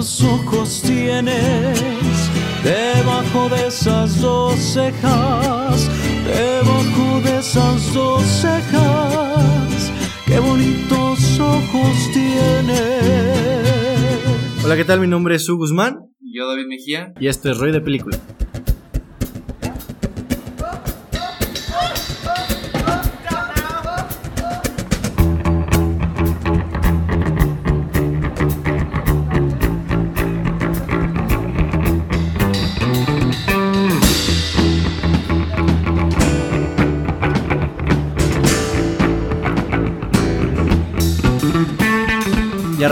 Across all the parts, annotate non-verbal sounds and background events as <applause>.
bonitos ojos tienes debajo de esas dos cejas, debajo de esas dos cejas. Qué bonitos ojos tienes. Hola, ¿qué tal? Mi nombre es Su Guzmán Yo, David Mejía. y esto es Roy de Película.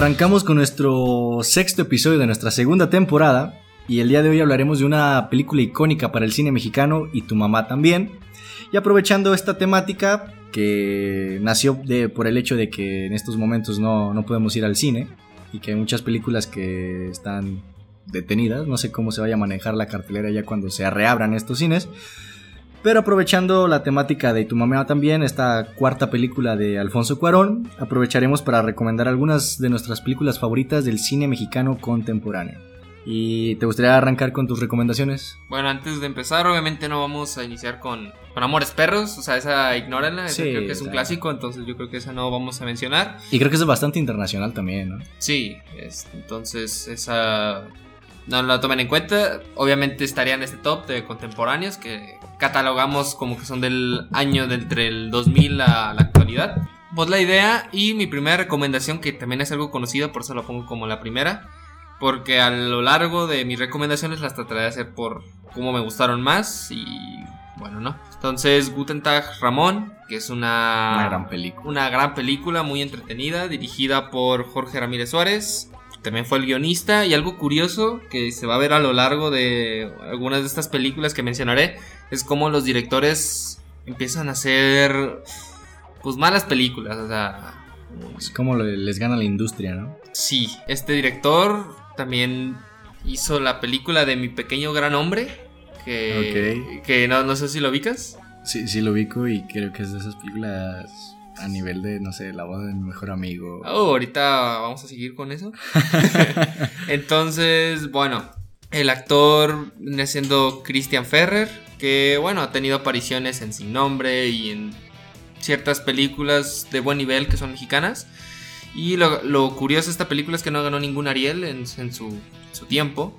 Arrancamos con nuestro sexto episodio de nuestra segunda temporada. Y el día de hoy hablaremos de una película icónica para el cine mexicano y tu mamá también. Y aprovechando esta temática que nació de, por el hecho de que en estos momentos no, no podemos ir al cine y que hay muchas películas que están detenidas. No sé cómo se vaya a manejar la cartelera ya cuando se reabran estos cines. Pero aprovechando la temática de Tu mamá también, esta cuarta película de Alfonso Cuarón, aprovecharemos para recomendar algunas de nuestras películas favoritas del cine mexicano contemporáneo. ¿Y te gustaría arrancar con tus recomendaciones? Bueno, antes de empezar, obviamente no vamos a iniciar con, con Amores Perros. O sea, esa ignórenla. Esa Sí, creo que es un clásico, entonces yo creo que esa no vamos a mencionar. Y creo que es bastante internacional también, ¿no? Sí, es- entonces esa no la tomen en cuenta. Obviamente estaría en este top de contemporáneos que catalogamos como que son del año de entre el 2000 a la actualidad. Pues la idea y mi primera recomendación, que también es algo conocido, por eso lo pongo como la primera. Porque a lo largo de mis recomendaciones las trataré de hacer por cómo me gustaron más y bueno, ¿no? Entonces, Guten Tag Ramón, que es una, Una gran película. una gran película, muy entretenida, dirigida por Jorge Ramírez Suárez. También fue el guionista y algo curioso que se va a ver a lo largo de algunas de estas películas que mencionaré es cómo los directores empiezan a hacer pues malas películas, o sea, Es como le- les gana la industria, ¿no? sí, este director también hizo la película de Mi pequeño gran hombre que, que no, no sé si lo ubicas. Sí, sí lo ubico y creo que es de esas películas a nivel de, no sé, la boda de mi mejor amigo. Oh, ahorita vamos a seguir con eso. <laughs> Entonces, bueno, el actor viene siendo Christian Ferrer, que bueno, ha tenido apariciones en Sin Nombre y en ciertas películas de buen nivel que son mexicanas. Y lo, lo curioso de esta película es que no ganó ningún Ariel en, en su, su tiempo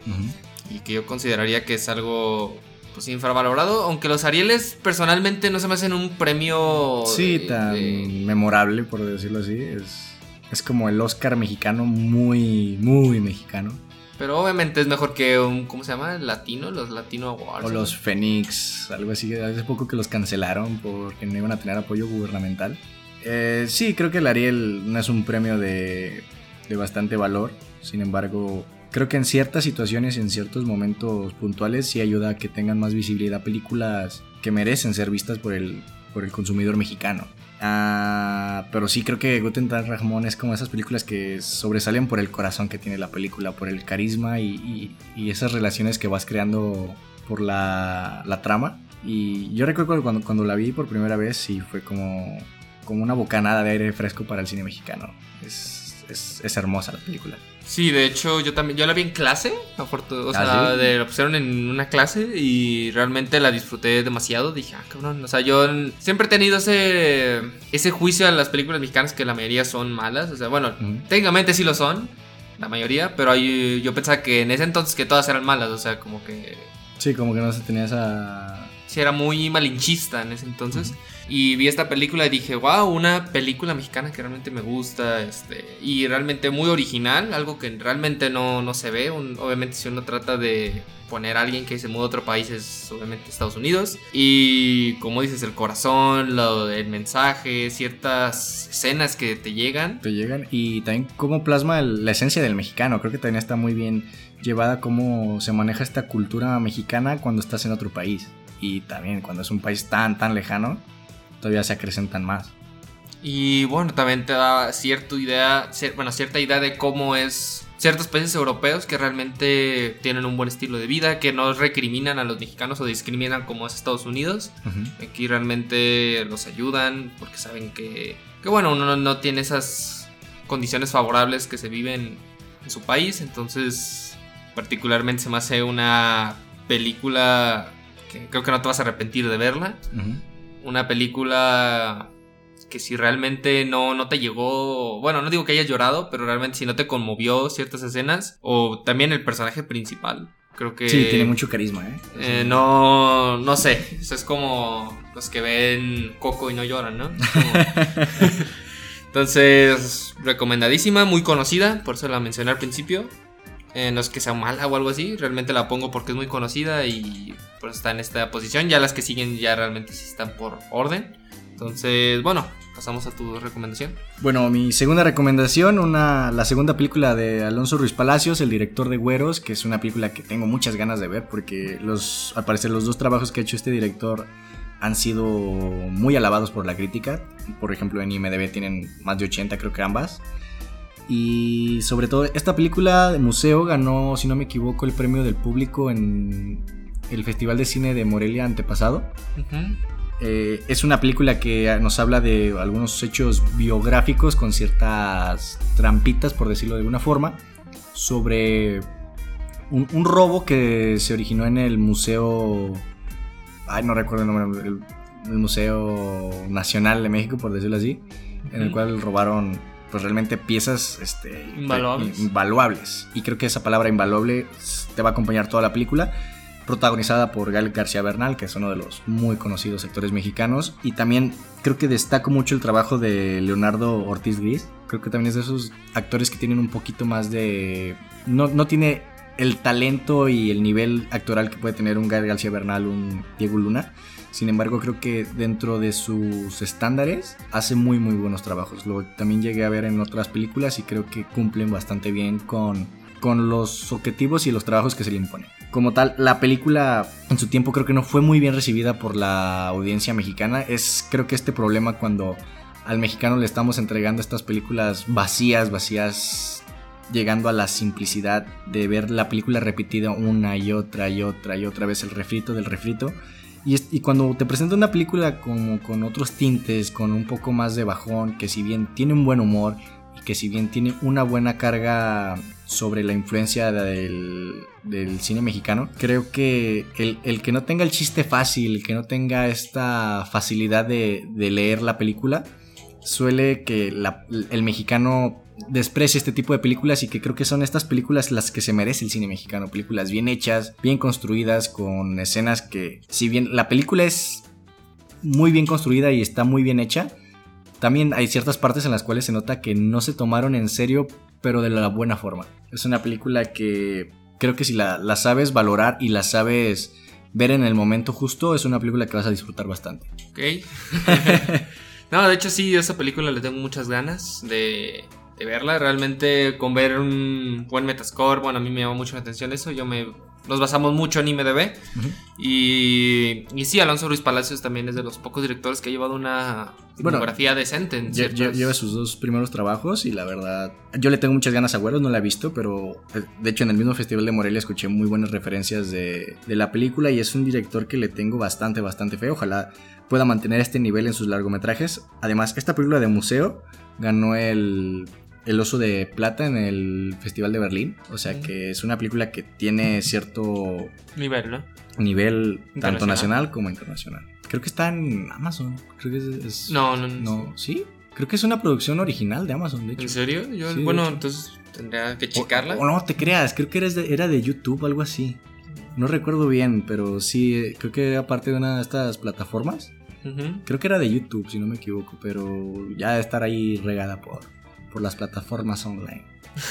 y que yo consideraría que es algo pues infravalorado, aunque los Arieles personalmente no se me hacen un premio Sí, de- tan de- memorable, por decirlo así. Es, es como el Oscar mexicano muy, muy mexicano. Pero obviamente es mejor que un, ¿cómo se llama? Latino, los Latino Awards. O los Fénix, algo así. Hace poco que los cancelaron porque no iban a tener apoyo gubernamental. Eh, sí, creo que el Ariel no es un premio de, de bastante valor. Sin embargo, creo que en ciertas situaciones en ciertos momentos puntuales sí ayuda a que tengan más visibilidad películas que merecen ser vistas por el, por el consumidor mexicano. Ah, pero sí creo que Guten Tag Ramón es como esas películas que sobresalen por el corazón que tiene la película, por el carisma y, y- y esas relaciones que vas creando por la, la trama. Y yo recuerdo cuando, cuando la vi por primera vez, sí fue como, como una bocanada de aire fresco para el cine mexicano. Es, es, es hermosa la película. Sí, de hecho, yo también, yo la vi en clase, o ¿Ah, sea, de- la pusieron en una clase y realmente la disfruté demasiado. Dije, ah, cabrón, o sea, yo siempre he tenido ese, ese juicio a las películas mexicanas que la mayoría son malas, o sea, bueno, técnicamente sí lo son, la mayoría, pero ahí yo pensaba que en ese entonces que todas eran malas, o sea, como que Sí, como que no se tenía esa... sí era muy malinchista en ese entonces. Y vi esta película y dije, wow, una película mexicana que realmente me gusta, este, y realmente muy original, algo que realmente no, no se ve. Obviamente si uno trata de poner a alguien que se muda a otro país es obviamente Estados Unidos. Y como dices, el corazón, del mensaje, ciertas escenas que te llegan. te llegan y también cómo plasma el- la esencia del mexicano. Creo que también está muy bien llevada cómo se maneja esta cultura mexicana cuando estás en otro país. Y también cuando es un país tan, tan lejano, todavía se acrecentan más. Y bueno, también te da cierta idea, bueno, cierta idea de cómo es ciertos países europeos que realmente tienen un buen estilo de vida, que no recriminan a los mexicanos o discriminan como es Estados Unidos. Aquí realmente los ayudan porque saben que, que bueno, uno no, no tiene esas condiciones favorables que se viven en su país. Entonces, particularmente se me hace una película que creo que no te vas a arrepentir de verla. Una película que si realmente no, no te llegó, bueno, no digo que hayas llorado, pero realmente si no te conmovió ciertas escenas, o también el personaje principal, creo que... Sí, tiene mucho carisma, ¿eh? eh no, no sé, eso es como los que ven Coco y no lloran, ¿no? <laughs> Entonces, recomendadísima, muy conocida, por eso la mencioné al principio. En los que sea mala o algo así, realmente la pongo porque es muy conocida y pues está en esta posición. Ya las que siguen ya realmente sí están por orden. Entonces, bueno, pasamos a tu recomendación. Bueno, mi segunda recomendación, una, la segunda película de Alonso Ruiz Palacios, el director de Güeros, que es una película que tengo muchas ganas de ver porque los, al parecer los dos trabajos que ha hecho este director han sido muy alabados por la crítica. Por ejemplo, en IMDB tienen más de 80, creo que ambas. Y sobre todo, esta película de museo ganó, si no me equivoco, el premio del público en el Festival de Cine de Morelia antepasado. Eh, es una película que nos habla de algunos hechos biográficos con ciertas trampitas, por decirlo de alguna forma, sobre un, robo que se originó en el Museo... Ay, no recuerdo el nombre, el, Museo Nacional de México, por decirlo así, en el cual robaron pues realmente piezas este, invaluables. Y creo que esa palabra invaluable te va a acompañar toda la película protagonizada por Gael García Bernal, que es uno de los muy conocidos actores mexicanos. Y también creo que destaco mucho el trabajo de Leonardo Ortiz Gris. Creo que también es de esos actores que tienen un poquito más de... No, no tiene el talento y el nivel actoral que puede tener un Gael García Bernal, un Diego Luna. Sin embargo, creo que dentro de sus estándares hace muy muy buenos trabajos. Lo también llegué a ver en otras películas y creo que cumplen bastante bien con, con los objetivos y los trabajos que se le imponen como tal, la película en su tiempo creo que no fue muy bien recibida por la audiencia mexicana. Es creo que este problema cuando al mexicano le estamos entregando estas películas vacías, vacías, llegando a la simplicidad de ver la película repetida una y otra y otra y otra vez el refrito del refrito. Y, cuando te presenta una película como con otros tintes, con un poco más de bajón, que si bien tiene un buen humor y que si bien tiene una buena carga sobre la influencia del, cine mexicano. Creo que el, que no tenga el chiste fácil, el que no tenga esta facilidad de, leer la película, suele que el mexicano desprecie este tipo de películas y que creo que son estas películas las que se merece el cine mexicano. Películas bien hechas, bien construidas, con escenas que, si bien la película es muy bien construida y está muy bien hecha, también hay ciertas partes en las cuales se nota que no se tomaron en serio pero de la buena forma. Es una película que creo que si la, sabes valorar y la sabes ver en el momento justo, es una película que vas a disfrutar bastante. Ok. <laughs> no, de hecho sí, esa película le tengo muchas ganas de, de verla. Realmente con ver un buen Metascore, bueno, a mí me llama mucho la atención eso. Yo me nos basamos mucho en IMDB. y, y sí, Alonso Ruiz Palacios también es de los pocos directores que ha llevado una fotografía decente. En Lleva sus dos primeros trabajos y la verdad, yo le tengo muchas ganas a Güeros, no la he visto, pero eh, de hecho en el mismo Festival de Morelia escuché muy buenas referencias de, de la película y es un director que le tengo bastante, bastante fe. Ojalá pueda mantener este nivel en sus largometrajes. Además, esta película de museo ganó el el Oso de Plata en el Festival de Berlín. O sea que es una película que tiene cierto nivel, ¿no? Nivel tanto nacional como internacional. Creo que está en Amazon. Creo que es, no, no, no. ¿Sí? Creo que es una producción original de Amazon, de hecho. ¿En serio? Yo, bueno, entonces tendría que checarla. O, no te creas, creo que era de, era de YouTube, algo así. No recuerdo bien, pero sí, creo que era parte de una de estas plataformas. Creo que era de YouTube, si no me equivoco, pero ya de estar ahí regada por, por las plataformas online.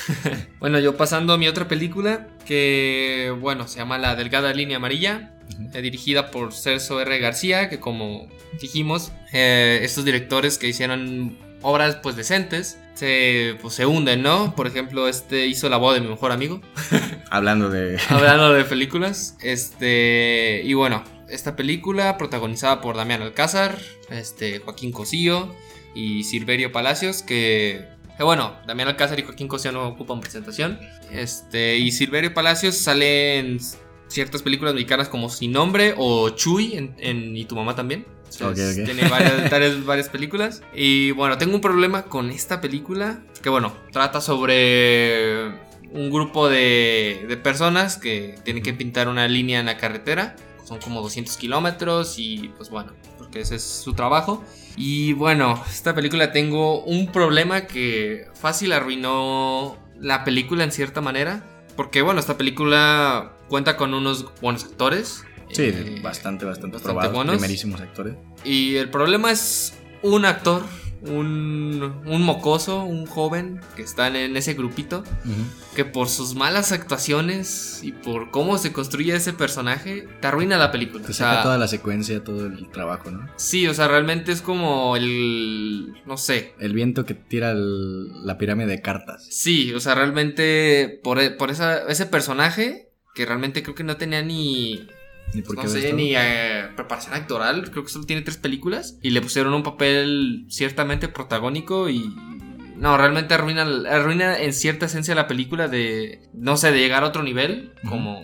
<laughs> bueno, yo pasando a mi otra película, que bueno, se llama La Delgada Línea Amarilla, eh, dirigida por Celso R. García, que como dijimos, eh, estos directores que hicieron obras pues decentes, se, pues, se hunden, ¿no? Por ejemplo, este hizo La voz de mi mejor amigo. <laughs> Hablando de... <laughs> Hablando de películas. Este, y bueno, esta película protagonizada por Damián Alcázar, este, Joaquín Cosío y Silverio Palacios, que bueno, Damián Alcázar y Joaquín Cosío no ocupan presentación. Este, y Silverio Palacios sale en ciertas películas mexicanas como Sin Nombre o Chuy en, Y tu mamá también. Tiene <laughs> varias, varias, películas. Y bueno, tengo un problema con esta película. Que bueno, trata sobre un grupo de, de personas que tienen que pintar una línea en la carretera. Son como 200 kilómetros y pues bueno, porque ese es su trabajo. Y bueno, esta película tengo un problema que fácil arruinó la película en cierta manera. Porque bueno, esta película cuenta con unos buenos actores. Sí, eh, bastante, bastante, bastante probados, buenos. primerísimos actores. Y el problema es un actor, un, un mocoso, un joven que está en ese grupito, que por sus malas actuaciones y por cómo se construye ese personaje, te arruina la película. Te O saca toda la secuencia, todo el trabajo, ¿no? Sí, o sea, realmente es como el... no sé. El viento que tira el- la pirámide de cartas. Sí, o sea, realmente por, por esa, ese personaje, que realmente creo que no tenía ni... Ni por qué no sé, ni eh, preparación actoral, creo que solo tiene tres películas y le pusieron un papel ciertamente protagónico y no, realmente arruina, arruina en cierta esencia la película de, no sé, de llegar a otro nivel, como,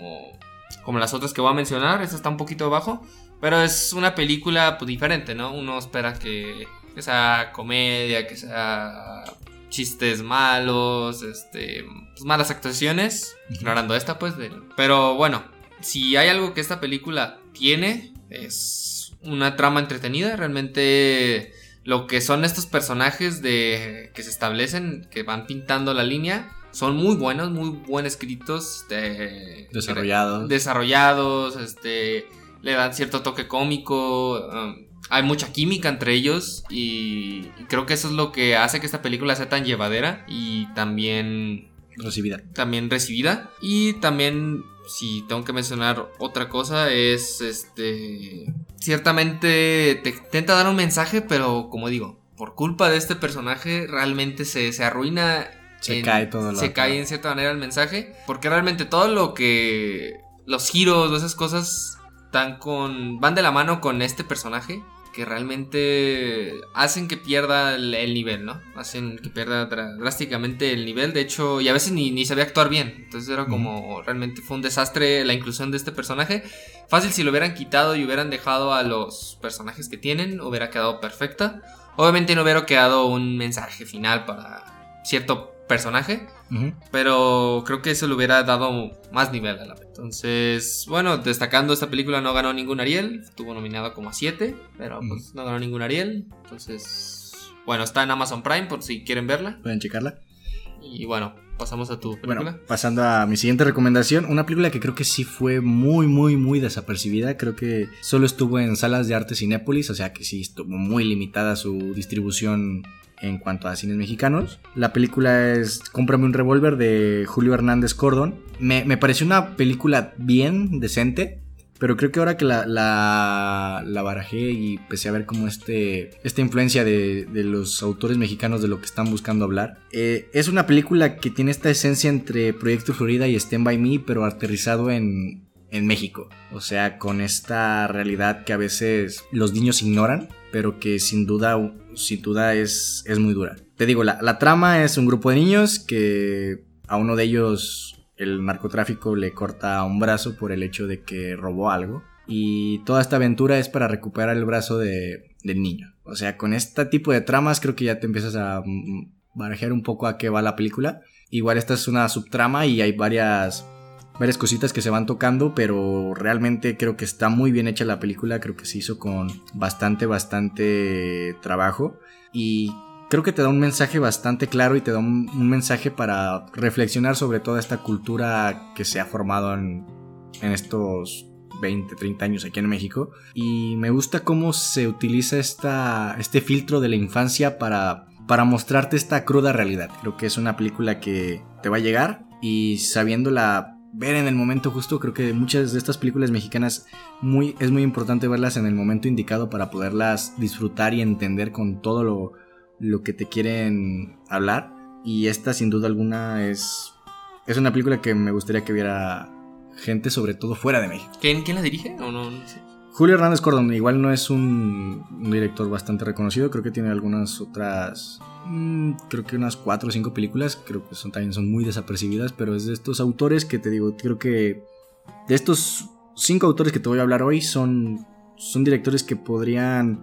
como las otras que voy a mencionar, esta está un poquito abajo, pero es una película pues, diferente, ¿no? Uno espera que, que sea comedia, que sea chistes malos, este, pues, malas actuaciones, ignorando esta pues, de- pero bueno, si hay algo que esta película tiene, es una trama entretenida. Realmente lo que son estos personajes de que se establecen, que van pintando la línea, son muy buenos, muy buen escritos. este, Desarrollados. Desarrollados, este, le dan cierto toque cómico. um, hay mucha química entre ellos y, y creo que eso es lo que hace que esta película sea tan llevadera y también Recibida. también recibida. Y también, si tengo que mencionar otra cosa, es este. Ciertamente te intenta dar un mensaje, pero como digo, por culpa de este personaje, realmente se, se arruina. Se cae todo lo Se otro. cae en cierta manera el mensaje. Porque realmente todo lo que. Los giros o esas cosas. Con. van de la mano con este personaje que realmente hacen que pierda el, el nivel, ¿no? Hacen que pierda drásticamente el nivel. De hecho, y a veces ni, ni sabía actuar bien. Entonces era como, realmente fue un desastre la inclusión de este personaje. Fácil si lo hubieran quitado y hubieran dejado a los personajes que tienen, hubiera quedado perfecta. Obviamente no hubiera quedado un mensaje final para cierto personaje. Pero creo que eso le hubiera dado más nivel a la película. Entonces, bueno, destacando esta película no ganó ningún Ariel. Estuvo nominada como a 7, pero pues no ganó ningún Ariel. Entonces, bueno, está en Amazon Prime por si quieren verla. Pueden checarla. Y bueno, pasamos a tu película. Bueno, pasando a mi siguiente recomendación, una película que creo que sí fue muy, muy, muy desapercibida. Creo que solo estuvo en salas de arte Cinépolis, o sea que sí estuvo muy limitada su distribución en cuanto a cines mexicanos. La película es Cómprame un revólver de Julio Hernández Cordon. Me, me pareció una película bien decente. Pero creo que ahora que la, la, la barajé y empecé a ver como este, esta influencia de, de los autores mexicanos de lo que están buscando hablar, eh, es una película que tiene esta esencia entre Proyecto Florida y Stand By Me, pero aterrizado en, en México. O sea, con esta realidad que a veces los niños ignoran, pero que sin duda, sin duda es, es muy dura. Te digo, la, la trama es un grupo de niños que a uno de ellos el narcotráfico le corta un brazo por el hecho de que robó algo. Y toda esta aventura es para recuperar el brazo de, del niño. O sea, con este tipo de tramas creo que ya te empiezas a barajear un poco a qué va la película. Igual esta es una subtrama y hay varias, varias cositas que se van tocando, pero realmente creo que está muy bien hecha la película. Creo que se hizo con bastante, bastante trabajo. Y creo que te da un mensaje bastante claro y te da un, mensaje para reflexionar sobre toda esta cultura que se ha formado en, en estos 20, 30 años aquí en México. Y me gusta cómo se utiliza esta, este filtro de la infancia para, para mostrarte esta cruda realidad. Creo que es una película que te va a llegar y sabiéndola ver en el momento justo, creo que muchas de estas películas mexicanas muy, es muy importante verlas en el momento indicado para poderlas disfrutar y entender con todo lo, lo que te quieren hablar. Y esta sin duda alguna es, es una película que me gustaría que viera gente, sobre todo fuera de México. ¿Quién, quién la dirige? No, no, no. Julio Hernández Cordón igual no es un, un director bastante reconocido, creo que tiene algunas otras, mm, creo que unas cuatro o cinco películas, creo que son también son muy desapercibidas, pero es de estos autores que te digo, creo que de estos cinco autores que te voy a hablar hoy son, son directores que podrían,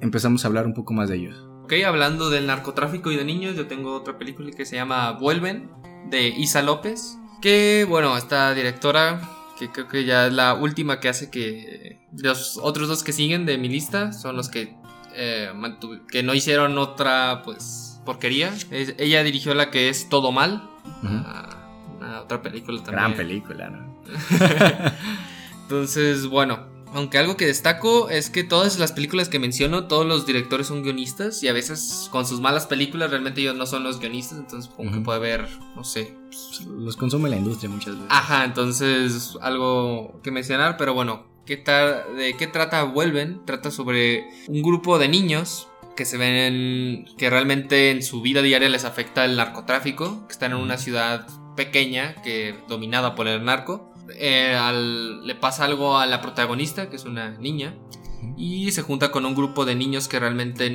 empezamos a hablar un poco más de ellos. Ok, hablando del narcotráfico y de niños, yo tengo otra película que se llama Vuelven. de Isa López. Que bueno, esta directora, que creo que ya es la última que hace que los otros dos que siguen de mi lista son los que, eh, que no hicieron otra pues porquería. ella dirigió la que es Todo Mal. una, otra película también. Gran película, ¿no? <laughs> <laughs> Entonces, bueno, aunque algo que destaco es que todas las películas que menciono, todos los directores son guionistas y a veces con sus malas películas realmente ellos no son los guionistas, entonces como que puede haber, no sé. Los consume la industria muchas veces. Ajá, entonces algo que mencionar, pero bueno, ¿qué ¿de qué trata Vuelven? Trata sobre un grupo de niños que se ven que realmente en su vida diaria les afecta el narcotráfico, que están en una ciudad pequeña que dominada por el narco eh, le pasa algo a la protagonista, que es una niña, y se junta con un grupo de niños que realmente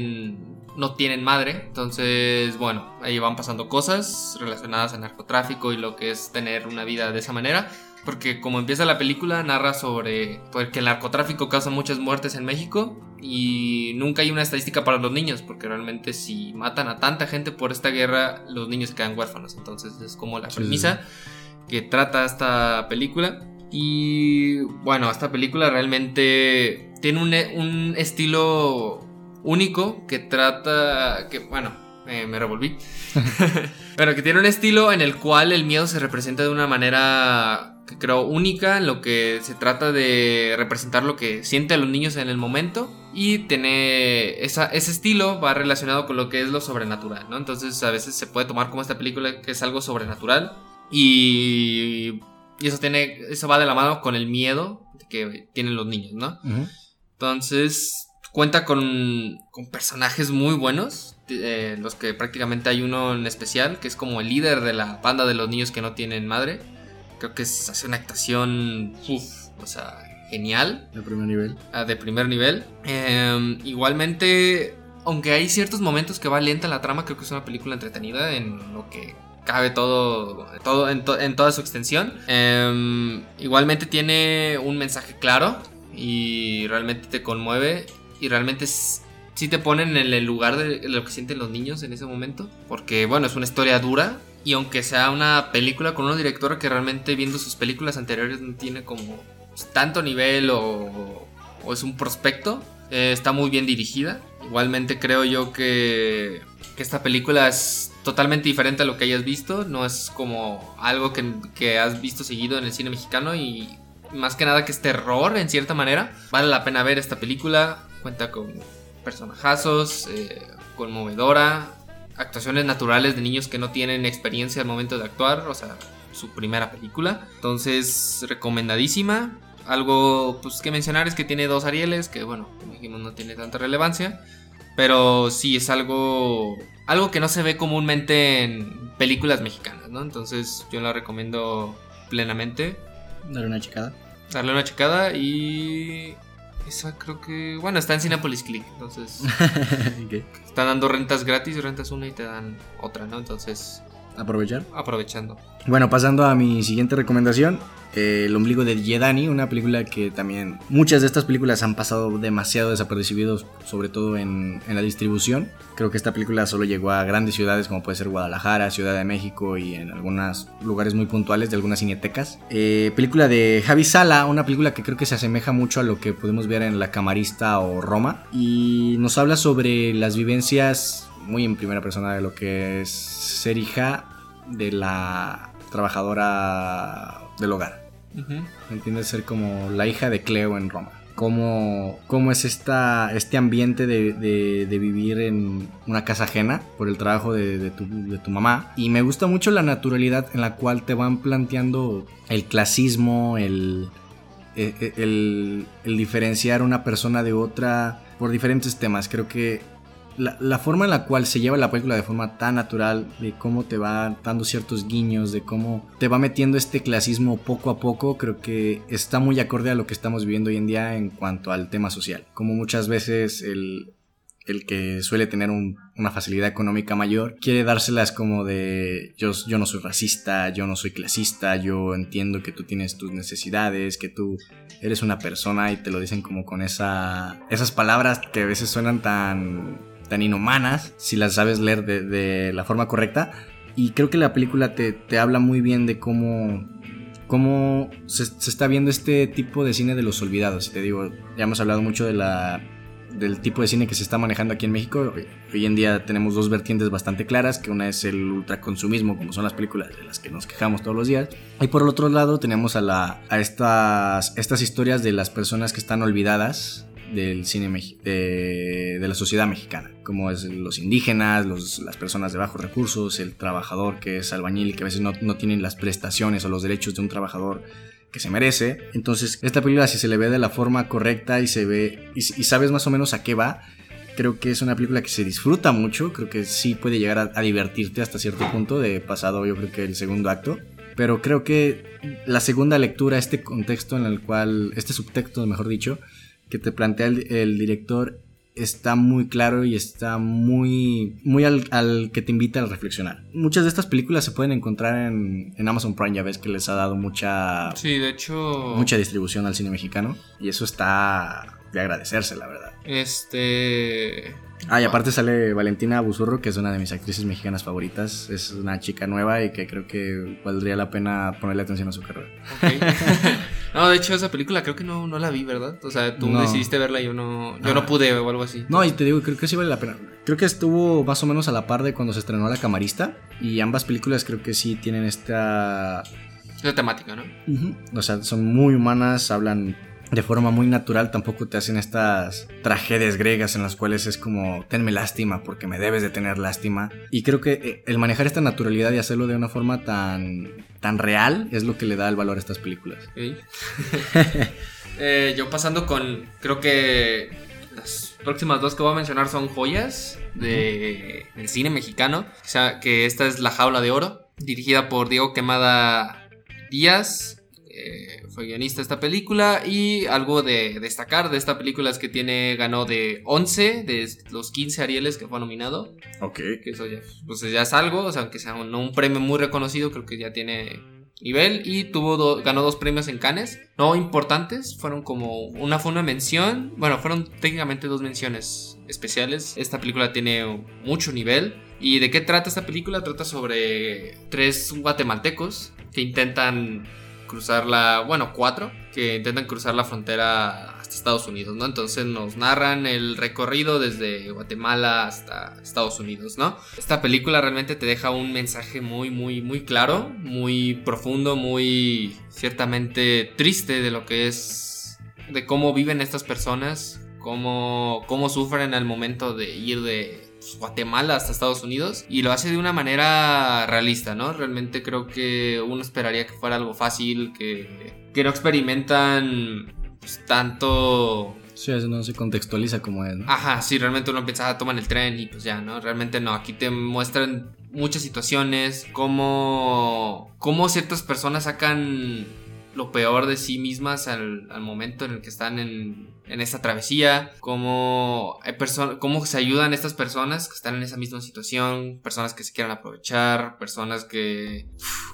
no tienen madre. Entonces, bueno, ahí van pasando cosas relacionadas al narcotráfico y lo que es tener una vida de esa manera. Porque como empieza la película, narra sobre pues, que el narcotráfico causa muchas muertes en México y nunca hay una estadística para los niños, porque realmente si matan a tanta gente por esta guerra, los niños quedan huérfanos. Entonces es como la premisa que trata esta película. Y bueno, esta película realmente tiene un, estilo único que trata, que bueno, me revolví. <laughs> Pero que tiene un estilo en el cual el miedo se representa de una manera que creo única, en lo que se trata de representar lo que sienten los niños en el momento. Y tiene ese estilo va relacionado con lo que es lo sobrenatural, ¿no? Entonces a veces se puede tomar como esta película que es algo sobrenatural y, eso, tiene, eso va de la mano con el miedo que tienen los niños, ¿no? Entonces, cuenta con, con, personajes muy buenos. Eh, los que prácticamente hay uno en especial, que es como el líder de la banda de los niños que no tienen madre. Creo que es, hace una actuación, o sea, genial. De primer nivel. Ah, de primer nivel. Em, igualmente, aunque hay ciertos momentos que va lenta la trama, creo que es una película entretenida en lo que cabe todo, todo en, toda su extensión. Em, igualmente tiene un mensaje claro y realmente te conmueve y realmente sí te ponen en el lugar de lo que sienten los niños en ese momento. Porque bueno, es una historia dura y aunque sea una película con una directora que realmente viendo sus películas anteriores no tiene como tanto nivel o, es un prospecto, eh, está muy bien dirigida. Igualmente creo yo que, que esta película es totalmente diferente a lo que hayas visto, no es como algo que, has visto seguido en el cine mexicano y más que nada que es terror en cierta manera. Vale la pena ver esta película, cuenta con personajazos, eh, conmovedora, actuaciones naturales de niños que no tienen experiencia al momento de actuar, o sea, su primera película. Entonces, recomendadísima. Algo pues, que mencionar es que tiene dos Arieles, que bueno, como dijimos no tiene tanta relevancia. Pero sí, es algo, algo que no se ve comúnmente en películas mexicanas, ¿no? Entonces yo la recomiendo plenamente. Darle una checada. Darle una checada y... Esa creo que... Bueno, está en Cinepolis Click, entonces... <laughs> Están dando rentas gratis, rentas una y te dan otra, ¿no? Entonces... Aprovechar. Aprovechando. Bueno, pasando a mi siguiente recomendación. Eh, el ombligo de Yedani, una película que también muchas de estas películas han pasado demasiado desapercibidos, sobre todo en, la distribución. Creo que esta película solo llegó a grandes ciudades como puede ser Guadalajara, Ciudad de México y en algunos lugares muy puntuales de algunas cinetecas. Eh, película de Javi Sala, una película que creo que se asemeja mucho a lo que podemos ver en La Camarista o Roma y nos habla sobre las vivencias muy en primera persona de lo que es ser hija de la trabajadora del hogar. ¿Me entiendes? Ser como la hija de Cleo en Roma. Cómo, cómo es esta, este ambiente de, vivir en una casa ajena por el trabajo de, tu, mamá. Y me gusta mucho la naturalidad en la cual te van planteando el clasismo, el, e, e, el, el diferenciar una persona de otra por diferentes temas. Creo que la, forma en la cual se lleva la película de forma tan natural, de cómo te va dando ciertos guiños, de cómo te va metiendo este clasismo poco a poco, creo que está muy acorde a lo que estamos viviendo hoy en día en cuanto al tema social. Como muchas veces el, el que suele tener una facilidad económica mayor, quiere dárselas como de yo, yo no soy racista, yo no soy clasista, yo entiendo que tú tienes tus necesidades, que tú eres una persona y te lo dicen como con esa, esas palabras que a veces suenan tan tan inhumanas, si las sabes leer de, la forma correcta. Y creo que la película te, te habla muy bien de cómo, cómo se, se, está viendo este tipo de cine de los olvidados. Te digo, ya hemos hablado mucho de la, del tipo de cine que se está manejando aquí en México. Hoy en día tenemos dos vertientes bastante claras, que una es el ultraconsumismo, como son las películas de las que nos quejamos todos los días. Y por el otro lado tenemos a, la, a estas, estas historias de las personas que están olvidadas del cine de, de, la sociedad mexicana, como es los indígenas, los, las personas de bajos recursos, el trabajador que es albañil que a veces no, no tienen las prestaciones o los derechos de un trabajador que se merece. Entonces, esta película si se le ve de la forma correcta y se ve y, sabes más o menos a qué va, creo que es una película que se disfruta mucho, creo que sí puede llegar a, a divertirte hasta cierto punto de pasado yo creo que el segundo acto. Pero creo que la segunda lectura, este contexto en el cual, este subtexto, mejor dicho, que te plantea el, director está muy claro y está muy, muy al, que te invita a reflexionar. Muchas de estas películas se pueden encontrar en, en, Amazon Prime, ya ves que les ha dado mucha... Sí, de hecho... Mucha distribución al cine mexicano y eso está de agradecerse, la verdad. Este... Ah, y aparte sale Valentina Busurro, que es una de mis actrices mexicanas favoritas. Es una chica nueva y que creo que valdría la pena ponerle atención a su carrera. Okay. <laughs> no, de hecho, esa película creo que no, no la vi, ¿verdad? O sea, tú No. decidiste verla y yo no, yo no Ah. pude o algo así. No, y te digo, creo que sí vale la pena. Creo que estuvo más o menos a la par de cuando se estrenó La Camarista. Y ambas películas creo que sí tienen esta Esa temática, ¿no? O sea, son muy humanas, hablan de forma muy natural, tampoco te hacen estas tragedias griegas en las cuales es como, tenme lástima porque me debes de tener lástima. Y creo que eh, el manejar esta naturalidad y hacerlo de una forma tan, tan real es lo que le da el valor a estas películas. <laughs> Eh, yo pasando con, creo que las próximas dos que voy a mencionar son joyas de, del cine mexicano. O sea, que esta es La Jaula de Oro, dirigida por Diego Quemada Díaz. eh, fue guionista de esta película y algo de destacar de esta película es que tiene ganó de 11 de los 15 Arieles que fue nominado Ok. que eso ya, pues ya es algo, o sea, aunque sea un, un premio muy reconocido, creo que ya tiene nivel y tuvo do- ganó dos premios en Cannes, no importantes, fueron como una fue una mención, bueno, fueron técnicamente dos menciones especiales. Esta película tiene mucho nivel. ¿Y de qué trata esta película? Trata sobre tres guatemaltecos que intentan cruzar la, bueno, cuatro, que intentan cruzar la frontera hasta Estados Unidos, ¿no? Entonces nos narran el recorrido desde Guatemala hasta Estados Unidos, ¿no? Esta película realmente te deja un mensaje muy, muy, muy claro, muy profundo, muy ciertamente triste de lo que es, de cómo viven estas personas, cómo, cómo sufren al momento de ir de pues, Guatemala hasta Estados Unidos y lo hace de una manera realista, ¿no? Realmente creo que uno esperaría que fuera algo fácil, que, que no experimentan pues, tanto Sí, eso no se contextualiza como es, ¿no? Ajá, sí, realmente uno piensa, ah, toman el tren y pues ya, ¿no? Realmente no, aquí te muestran muchas situaciones, cómo, cómo ciertas personas sacan lo peor de sí mismas al, al momento en el que están en, en esta travesía, cómo, hay cómo se ayudan estas personas que están en esa misma situación, personas que se quieran aprovechar, personas que,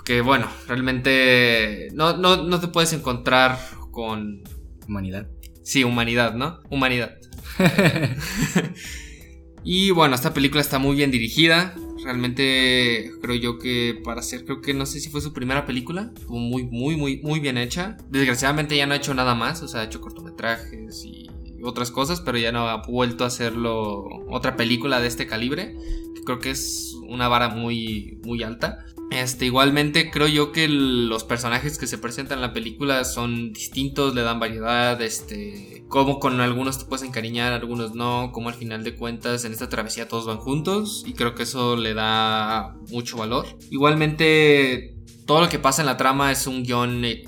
que bueno, realmente no, no, no te puedes encontrar con Humanidad. Sí, humanidad, ¿no? Humanidad. <laughs> <laughs> y bueno, esta película está muy bien dirigida. Realmente creo yo que para ser, creo que no sé si fue su primera película. Fue muy, muy, muy, muy bien hecha. Desgraciadamente ya no ha hecho nada más. O sea, ha hecho cortometrajes y otras cosas, pero ya no ha vuelto a hacerlo otra película de este calibre. Creo que es una vara muy, muy alta. Este, igualmente creo yo que los personajes que se presentan en la película son distintos, le dan variedad, este, como con algunos te puedes encariñar, algunos no, como al final de cuentas en esta travesía todos van juntos y creo que eso le da mucho valor. Igualmente todo lo que pasa en la trama es un guion eh,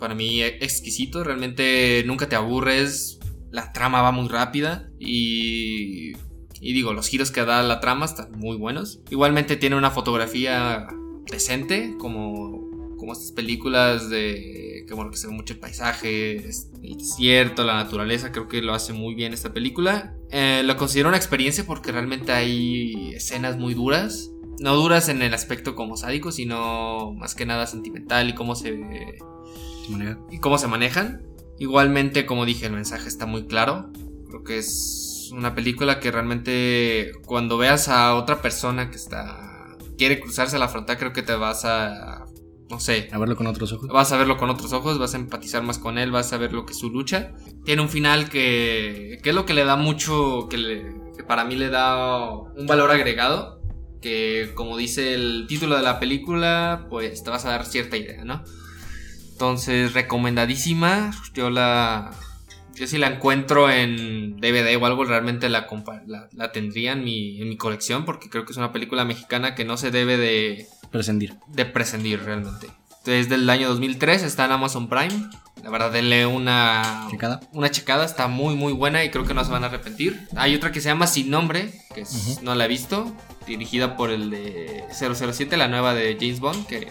para mí eh, exquisito, realmente nunca te aburres, la trama va muy rápida y y digo, los giros que da la trama están muy buenos. Igualmente tiene una fotografía decente, como, como estas películas de que bueno, que se ve mucho el paisaje, el desierto, la naturaleza, creo que lo hace muy bien esta película. Eh, lo considero una experiencia porque realmente hay escenas muy duras. No duras en el aspecto como sádico, sino más que nada sentimental y cómo se, y cómo se manejan. Igualmente, como dije, el mensaje está muy claro. Creo que es una película que realmente cuando veas a otra persona que está quiere cruzarse la frontera, creo que te vas a no sé. A verlo con otros ojos. Vas a verlo con otros ojos, vas a empatizar más con él, vas a ver lo que es su lucha. Tiene un final que, que es lo que le da mucho, que, le, que para mí le da un valor agregado. Que como dice el título de la película, pues te vas a dar cierta idea, ¿no? Entonces, recomendadísima. Yo la. Yo si la encuentro en DVD o algo, realmente la, la, la tendría en mi, en mi colección. Porque creo que es una película mexicana que no se debe de prescindir. De prescindir realmente. Desde el año 2003 está en Amazon Prime. La verdad, denle una checada. Una checada, está muy muy buena y creo que no se van a arrepentir. Hay otra que se llama Sin Nombre, que no la he visto, dirigida por el de 007, la nueva de James Bond, que,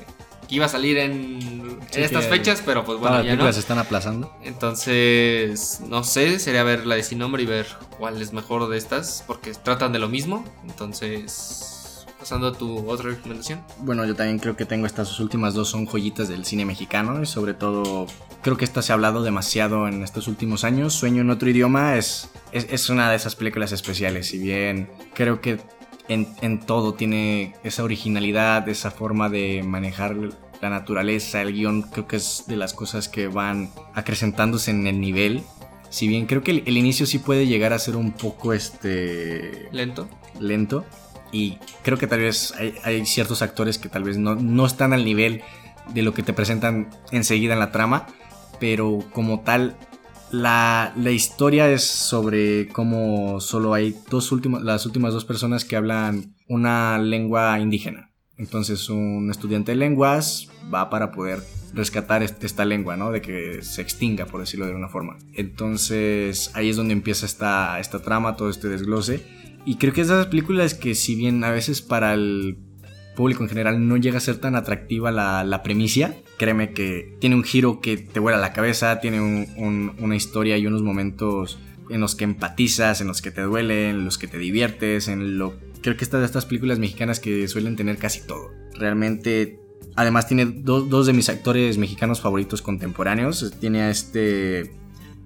iba a salir en, estas fechas, pero pues bueno, ya no. se están aplazando. Entonces, no sé, sería ver la de Sin Nombre y ver cuál es mejor de estas, porque tratan de lo mismo. Entonces, pasando a tu otra recomendación. Bueno, yo también creo que tengo estas últimas dos, son joyitas del cine mexicano y sobre todo creo que esta se ha hablado demasiado en estos últimos años. Sueño en otro idioma es, es, una de esas películas especiales, si bien creo que en, en todo tiene esa originalidad, esa forma de manejar la naturaleza, el guion, creo que es de las cosas que van acrecentándose en el nivel. Si bien creo que el, el, inicio sí puede llegar a ser un poco este lento. Lento y creo que tal vez hay, ciertos actores que tal vez no, no, están al nivel de lo que te presentan enseguida en la trama, pero como tal, la, la historia es sobre cómo solo hay dos últimas, las últimas dos personas que hablan una lengua indígena. Entonces un estudiante de lenguas va para poder rescatar esta lengua, ¿no? De que se extinga, por decirlo de alguna forma. Entonces ahí es donde empieza esta, esta trama, todo este desglose. Y creo que es de esas películas que si bien a veces para el público en general no llega a ser tan atractiva la, la premisa, créeme que tiene un giro que te vuela la cabeza, tiene una historia y unos momentos en los que empatizas, en los que te duele, en los que te diviertes, en lo... Creo que estas de estas películas mexicanas que suelen tener casi todo. Realmente Además tiene dos, dos, de mis actores mexicanos favoritos contemporáneos. Tiene a este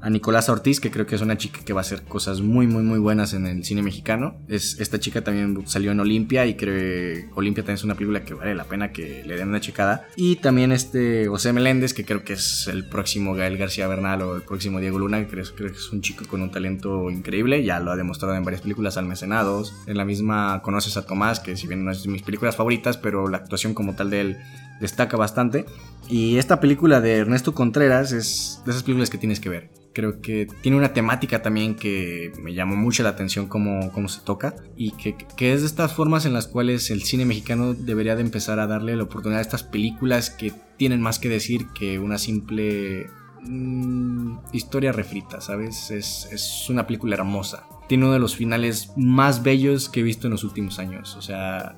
a Nicolás Ortiz, que creo que es una chica que va a hacer cosas muy, muy, muy buenas en el cine mexicano. Es, esta chica también salió en Olimpia y creo que Olimpia también es una película que vale la pena que le den una checada. Y también este José Meléndez, que creo que es el próximo Gael García Bernal o el próximo Diego Luna, que creo, que es un chico con un talento increíble. Ya lo ha demostrado en varias películas almacenados. En la misma Conoces a Tomás, que si bien no es de mis películas favoritas, pero la actuación como tal de él destaca bastante. Y esta película de Ernesto Contreras es de esas películas que tienes que ver. Creo que tiene una temática también que me llamó mucho la atención cómo, cómo se toca y que, que, es de estas formas en las cuales el cine mexicano debería de empezar a darle la oportunidad a estas películas que tienen más que decir que una simple mm, historia refrita, ¿sabes? Es, es una película hermosa. Tiene uno de los finales más bellos que he visto en los últimos años. O sea,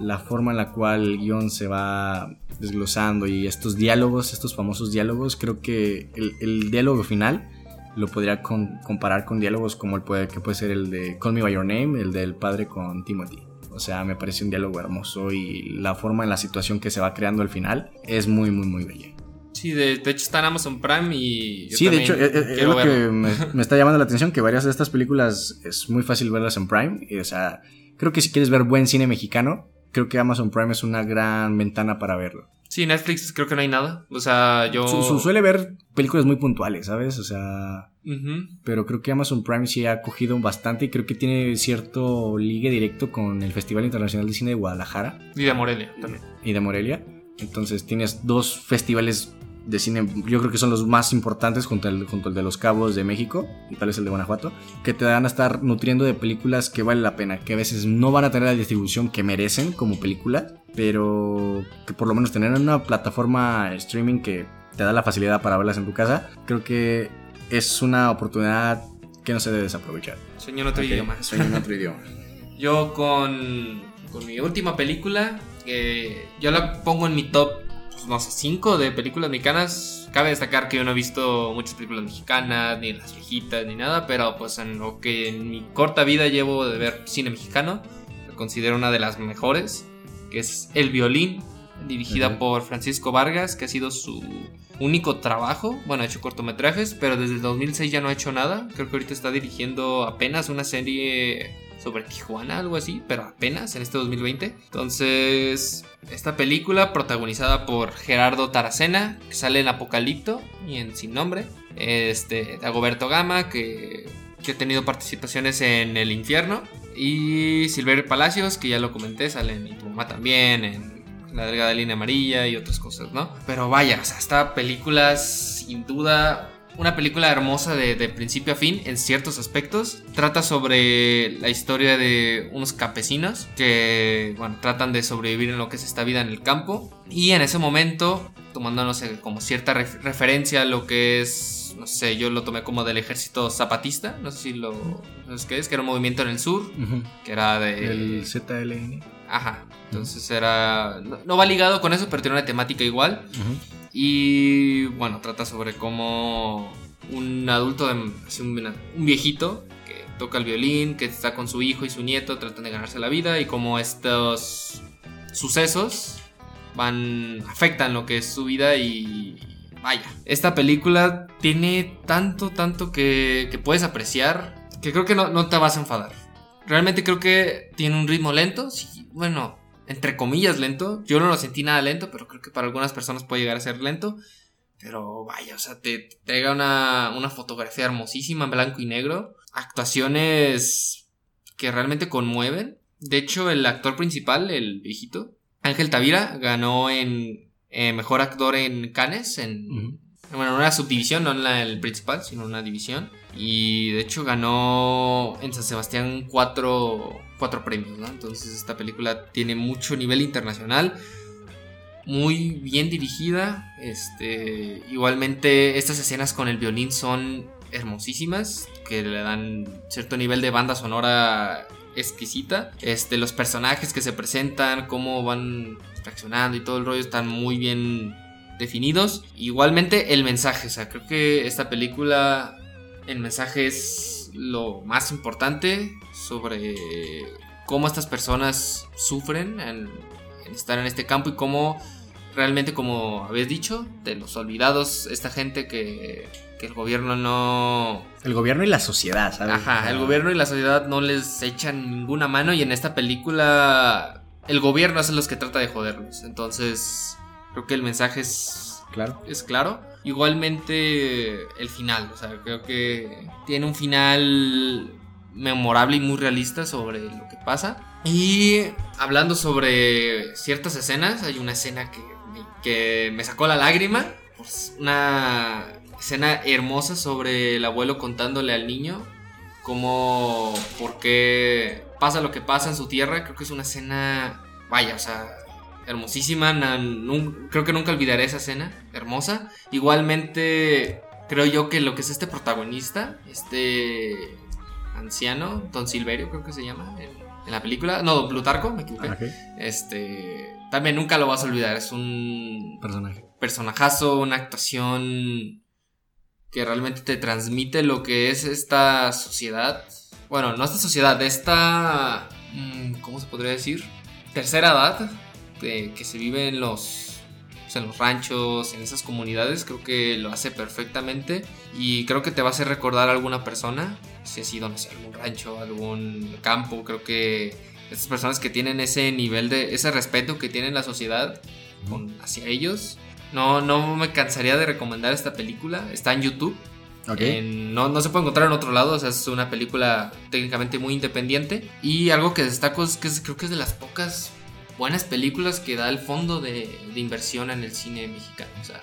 la forma en la cual el guion se va desglosando y estos diálogos, estos famosos diálogos, creo que el, diálogo final lo podría comparar con diálogos como el puede, que puede ser el de Call Me By Your Name, el del padre con Timothy. O sea, me parece un diálogo hermoso y la forma en la situación que se va creando al final es muy, muy, muy bella. Sí, de, hecho está en Amazon Prime y... sí, de hecho, eh, eh, es, lo que me, <laughs> me, está llamando la atención, que varias de estas películas es muy fácil verlas en Prime. Y, o sea, creo que si quieres ver buen cine mexicano, creo que Amazon Prime es una gran ventana para verlo. Sí, Netflix creo que no hay nada. O sea, yo. suele ver películas muy puntuales, ¿sabes? O sea. Pero creo que Amazon Prime sí ha cogido bastante y creo que tiene cierto ligue directo con el Festival Internacional de Cine de Guadalajara. Y de Morelia también. Y de Morelia. Entonces tienes dos festivales de cine, yo creo que son los más importantes junto al, junto al de Los Cabos de México y tal vez el de Guanajuato, que te van a estar nutriendo de películas que vale la pena, que a veces no van a tener la distribución que merecen como película, pero que por lo menos tener una plataforma streaming que te da la facilidad para verlas en tu casa, creo que es una oportunidad que no se debe desaprovechar. Sueño en otro idioma. Sueño en otro idioma. <laughs> Yo con, con mi última película, eh, yo la pongo en mi top no sé, cinco de películas mexicanas. Cabe destacar que yo no he visto muchas películas mexicanas, ni las viejitas, ni nada, pero pues en lo que en mi corta vida llevo de ver cine mexicano, lo considero una de las mejores, que es El Violín, dirigida por Francisco Vargas, que ha sido su único trabajo. Bueno, ha hecho cortometrajes, pero desde el 2006 ya no ha hecho nada. Creo que ahorita está dirigiendo apenas una serie sobre Tijuana, algo así, pero apenas en este 2020. Entonces, esta película protagonizada por Gerardo Taracena, que sale en Apocalipto y en Sin Nombre, este, Dagoberto Gama, que, que ha tenido participaciones en El Infierno, y Silverio Palacios, que ya lo comenté, sale en Tu Mamá también, en La Delgada Línea Amarilla y otras cosas, ¿no? Pero vaya, o sea, esta película sin duda una película hermosa de, principio a fin en ciertos aspectos. Trata sobre la historia de unos campesinos que, bueno, tratan de sobrevivir en lo que es esta vida en el campo. Y en ese momento, tomándonos como cierta referencia a lo que es, no sé, yo lo tomé como del ejército zapatista, no sé si lo sabes qué es, que era un movimiento en el sur, que era de... El ZLN. Ajá, entonces era... No, va ligado con eso, pero tiene una temática igual. Y bueno, trata sobre cómo un adulto, un, viejito que toca el violín, que está con su hijo y su nieto, tratan de ganarse la vida y cómo estos sucesos van afectan lo que es su vida y vaya. Esta película tiene tanto, tanto que, que puedes apreciar que creo que no, no, te vas a enfadar. Realmente creo que tiene un ritmo lento. Sí, bueno, entre comillas, lento. Yo no lo sentí nada lento, pero creo que para algunas personas puede llegar a ser lento. Pero vaya, o sea, te, traiga una, una fotografía hermosísima en blanco y negro. Actuaciones que realmente conmueven. De hecho, el actor principal, el viejito, Ángel Tavira, ganó en eh, mejor actor en Cannes, en, bueno, en una subdivisión, no en la, el principal, sino en una división. Y de hecho ganó en San Sebastián cuatro, cuatro premios, ¿no? Entonces esta película tiene mucho nivel internacional. Muy bien dirigida. Este, igualmente estas escenas con el violín son hermosísimas. Que le dan cierto nivel de banda sonora exquisita. Este, los personajes que se presentan, cómo van reaccionando y todo el rollo están muy bien definidos. Igualmente el mensaje, o sea, creo que esta película, el mensaje es lo más importante sobre cómo estas personas sufren en, estar en este campo y cómo realmente, como habéis dicho, de los olvidados, esta gente que, que el gobierno no... El gobierno y la sociedad, ¿sabes? Ajá, el gobierno y la sociedad no les echan ninguna mano y en esta película el gobierno es los que trata de joderlos. Entonces, Creo que el mensaje es claro. Es claro. Igualmente el final, o sea, creo que tiene un final memorable y muy realista sobre lo que pasa. Y hablando sobre ciertas escenas, hay una escena que, que me sacó la lágrima. Una escena hermosa sobre el abuelo contándole al niño cómo, por qué pasa lo que pasa en su tierra. Creo que es una escena, vaya, o sea, hermosísima. creo que nunca olvidaré esa escena. Hermosa. Igualmente, creo yo que lo que es este protagonista, este anciano, Don Silverio, creo que se llama en, la película. No, Don Plutarco, me equivoqué. Este. También nunca lo vas a olvidar. Es un. Personaje. Personajazo, una actuación que realmente te transmite lo que es esta sociedad. Bueno, no esta sociedad, esta. Mm, ¿Cómo se podría decir? Tercera edad que se vive en los, pues, en los ranchos, en esas comunidades, creo que lo hace perfectamente y creo que te va a hacer recordar a alguna persona, si ha sido, no sé, algún rancho, algún campo, creo que estas personas que tienen ese nivel de, ese respeto que tiene la sociedad hacia ellos, no, no me cansaría de recomendar esta película, está en YouTube. no, no, se puede encontrar en otro lado, o sea, es una película técnicamente muy independiente. Y algo que destaco es que creo que es de las pocas buenas películas que da el fondo de, inversión en el cine mexicano. O sea,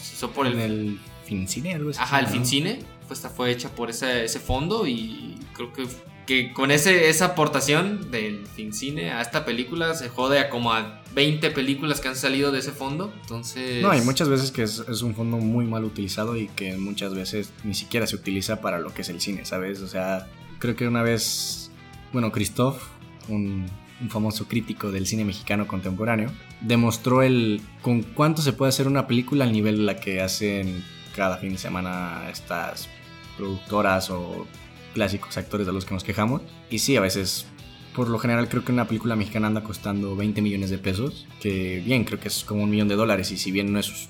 eso por el, el Fincine, algo así. Ajá, el Fincine. Pues fue hecha por ese, ese fondo y creo que, que con ese, esa aportación del Fincine a esta película se jode a como a 20 películas que han salido de ese fondo. Entonces. No, hay muchas veces que es, es, un fondo muy mal utilizado y que muchas veces ni siquiera se utiliza para lo que es el cine, ¿sabes? O sea, creo que una vez, bueno, Christoph, un un famoso crítico del cine mexicano contemporáneo, demostró el con cuánto se puede hacer una película al nivel de la que hacen cada fin de semana estas productoras o clásicos actores de los que nos quejamos. Y sí, a veces, por lo general, creo que una película mexicana anda costando 20 millones de pesos, que bien, creo que es como un millón de dólares, y si bien no es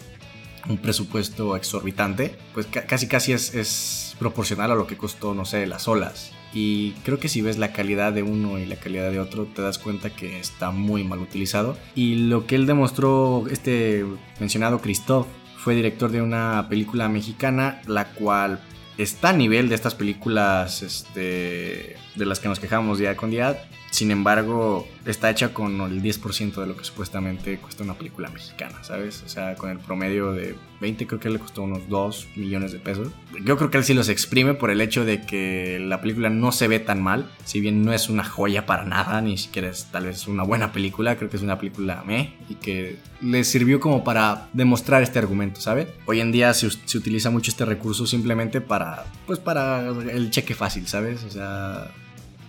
un presupuesto exorbitante, pues casi casi es, es proporcional a lo que costó, no sé, las olas. Y creo que si ves la calidad de uno y la calidad de otro, te das cuenta que está muy mal utilizado. Y lo que él demostró, este mencionado Christoph, fue director de una película mexicana, la cual está a nivel de estas películas este, de las que nos quejamos día con día, sin embargo, está hecha con el 10% de lo que supuestamente cuesta una película mexicana, ¿sabes? O sea, con el promedio de 20 creo que le costó unos 2 millones de pesos. Yo creo que él sí los exprime por el hecho de que la película no se ve tan mal, si bien no es una joya para nada, ni siquiera es tal vez una buena película, creo que es una película meh y que le sirvió como para demostrar este argumento, ¿sabes? Hoy en día se, se utiliza mucho este recurso simplemente para, pues para el cheque fácil, ¿sabes? O sea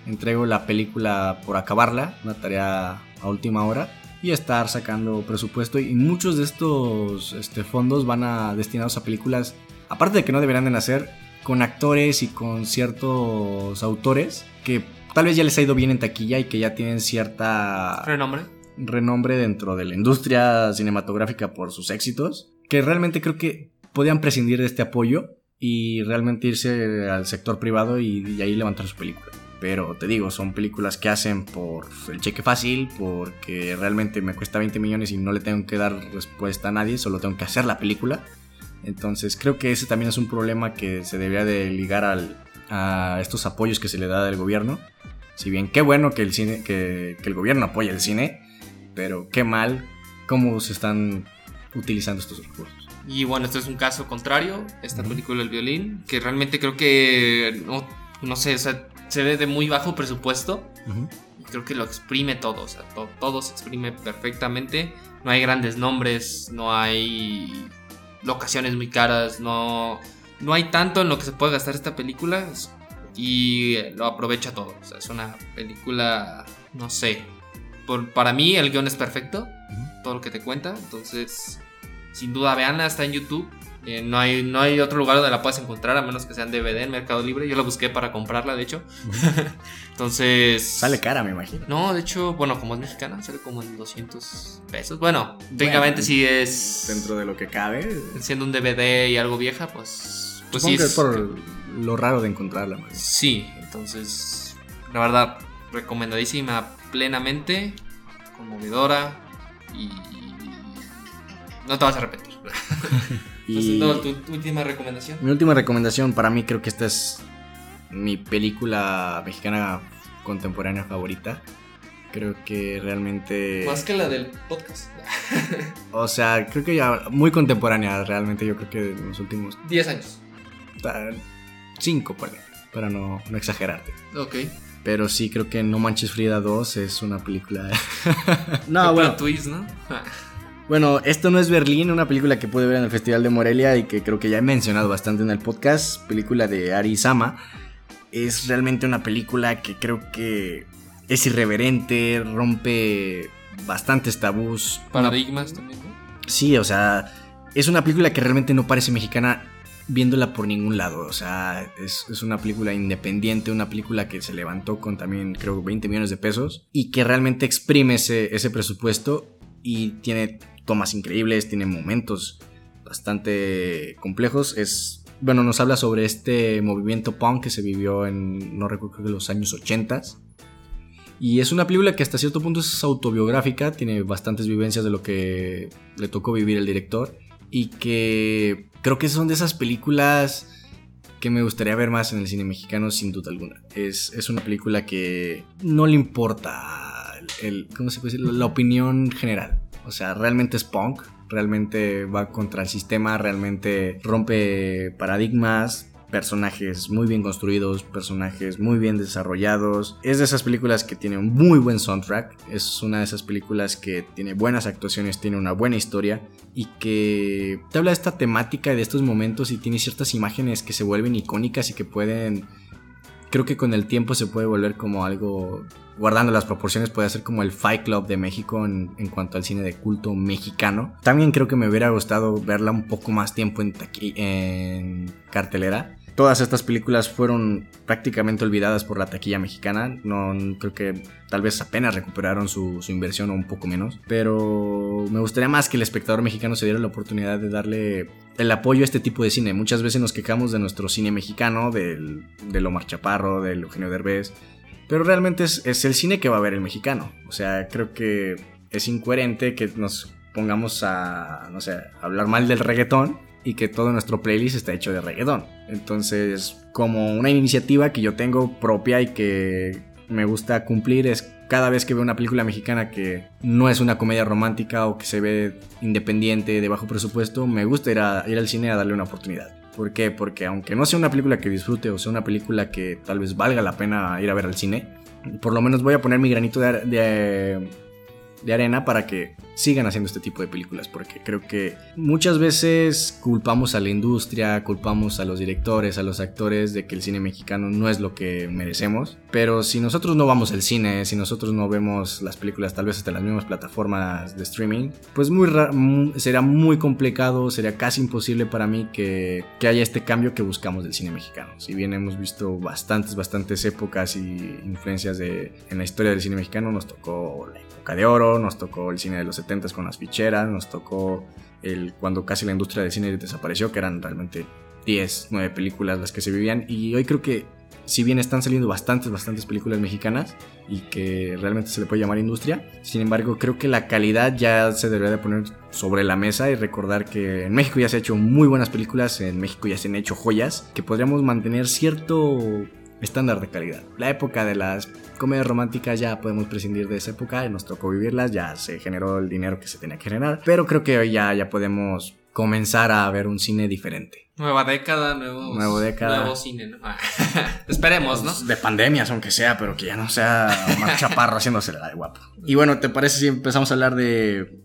entrego la película por acabarla, una tarea a última hora, y estar sacando presupuesto. Y muchos de estos este, fondos van a, destinados a películas, aparte de que no deberían de nacer, con actores y con ciertos autores que tal vez ya les ha ido bien en taquilla y que ya tienen cierta... Renombre. Renombre dentro de la industria cinematográfica por sus éxitos, que realmente creo que podían prescindir de este apoyo y realmente irse al sector privado y, y ahí levantar su película. Pero te digo, son películas que hacen por el cheque fácil, porque realmente me cuesta 20 millones y no le tengo que dar respuesta a nadie, solo tengo que hacer la película. Entonces creo que ese también es un problema que se debería de ligar al, a estos apoyos que se le da del gobierno. Si bien qué bueno que el, cine, que, que el gobierno apoya el cine, pero qué mal cómo se están utilizando estos recursos. Y bueno, este es un caso contrario, esta película El violín, que realmente creo que, no, no sé, o sea, se ve de muy bajo presupuesto. Y creo que lo exprime todo, o sea, todo se exprime perfectamente. No hay grandes nombres, no hay locaciones muy caras, no, no hay tanto en lo que se puede gastar esta película y lo aprovecha todo. O sea, es una película, no sé, por, para mí el guion es perfecto, todo lo que te cuenta, entonces sin duda veanla, está en YouTube. Eh, no, hay, no hay otro lugar donde la puedas encontrar, a menos que sea en DVD en Mercado Libre. Yo la busqué para comprarla, de hecho. <laughs> Entonces. Sale cara, me imagino. No, de hecho, bueno, como es mexicana, sale como en 200 pesos. Bueno, técnicamente si es. Dentro de lo que cabe. Siendo un DVD y algo vieja, pues. Pues sí. Es por lo raro de encontrarla. Man. Sí, entonces. La verdad, recomendadísima plenamente. Conmovedora. Y. No te vas a arrepentir. <laughs> Y tu, última recomendación. Mi última recomendación, para mí creo que esta es mi película mexicana contemporánea favorita. Creo que realmente... Más que la del podcast. <laughs> o sea, creo que ya muy contemporánea realmente, yo creo que en los últimos... 10 años. 5, para no, no exagerarte. Ok. Pero sí creo que No Manches Frida 2 es una película... <laughs> no, bueno. Twist, ¿no? <laughs> Bueno, esto no es Berlín, una película que pude ver en el Festival de Morelia y que creo que ya he mencionado bastante en el podcast, película de Ari Sama. Es realmente una película que creo que es irreverente, rompe bastantes tabús. Paradigmas también. Sí, o sea, es una película que realmente no parece mexicana viéndola por ningún lado. O sea, es, es, una película independiente, una película que se levantó con también, creo, 20 millones de pesos y que realmente exprime ese, ese presupuesto y tiene tomas increíbles, tiene momentos bastante complejos. Es, bueno, nos habla sobre este movimiento punk que se vivió en, no recuerdo, de los años 80. Y es una película que hasta cierto punto es autobiográfica, tiene bastantes vivencias de lo que le tocó vivir el director. Y que creo que son de esas películas que me gustaría ver más en el cine mexicano, sin duda alguna. Es, es una película que no le importa el, ¿cómo se puede decir? la opinión general. O sea, realmente es punk, realmente va contra el sistema, realmente rompe paradigmas, personajes muy bien construidos, personajes muy bien desarrollados. Es de esas películas que tiene un muy buen soundtrack, es una de esas películas que tiene buenas actuaciones, tiene una buena historia y que te habla de esta temática y de estos momentos y tiene ciertas imágenes que se vuelven icónicas y que pueden creo que con el tiempo se puede volver como algo, guardando las proporciones, puede ser como el Fight Club de México en, cuanto al cine de culto mexicano. También creo que me hubiera gustado verla un poco más tiempo en, en cartelera. Todas estas películas fueron prácticamente olvidadas por la taquilla mexicana. No creo que tal vez apenas recuperaron su, inversión o un poco menos. Pero me gustaría más que el espectador mexicano se diera la oportunidad de darle el apoyo a este tipo de cine. Muchas veces nos quejamos de nuestro cine mexicano, del, de Omar Chaparro, del Eugenio Derbez. Pero realmente es, es el cine que va a ver el mexicano. O sea, creo que es incoherente que nos pongamos a, no sé, a hablar mal del reggaetón y que todo nuestro playlist está hecho de reggaetón. Entonces, como una iniciativa que yo tengo propia y que me gusta cumplir es cada vez que veo una película mexicana que no es una comedia romántica o que se ve independiente, de bajo presupuesto, me gusta ir, al cine a darle una oportunidad. ¿Por qué? Porque aunque no sea una película que disfrute o sea una película que tal vez valga la pena ir a ver al cine, por lo menos voy a poner mi granito de, de de arena para que sigan haciendo este tipo de películas, porque creo que muchas veces culpamos a la industria, culpamos a los directores, a los actores de que el cine mexicano no es lo que merecemos, pero si nosotros no vamos al cine, si nosotros no vemos las películas tal vez hasta las mismas plataformas de streaming, pues muy será muy complicado, sería casi imposible para mí que, que haya este cambio que buscamos del cine mexicano. Si bien hemos visto bastantes, bastantes épocas y influencias de, en la historia del cine mexicano, nos tocó la de oro, nos tocó el cine de los 70 con las ficheras, nos tocó el cuando casi la industria del cine desapareció, que eran realmente 10, 9 películas las que se vivían y hoy creo que si bien están saliendo bastantes, bastantes películas mexicanas y que realmente se le puede llamar industria, sin embargo creo que la calidad ya se debería de poner sobre la mesa y recordar que en México ya se han hecho muy buenas películas, en México ya se han hecho joyas, que podríamos mantener cierto estándar de calidad. La época de las comedias románticas ya podemos prescindir de esa época, nos tocó vivirlas, ya se generó el dinero que se tenía que generar, pero creo que hoy ya, ya podemos comenzar a ver un cine diferente. Nueva década, nuevo, nuevo década. nuevo cine, ¿no? <laughs> Esperemos, ¿no? De pandemias, aunque sea, pero que ya no sea más chaparro haciéndose la de guapo. Y bueno, ¿te parece si empezamos a hablar de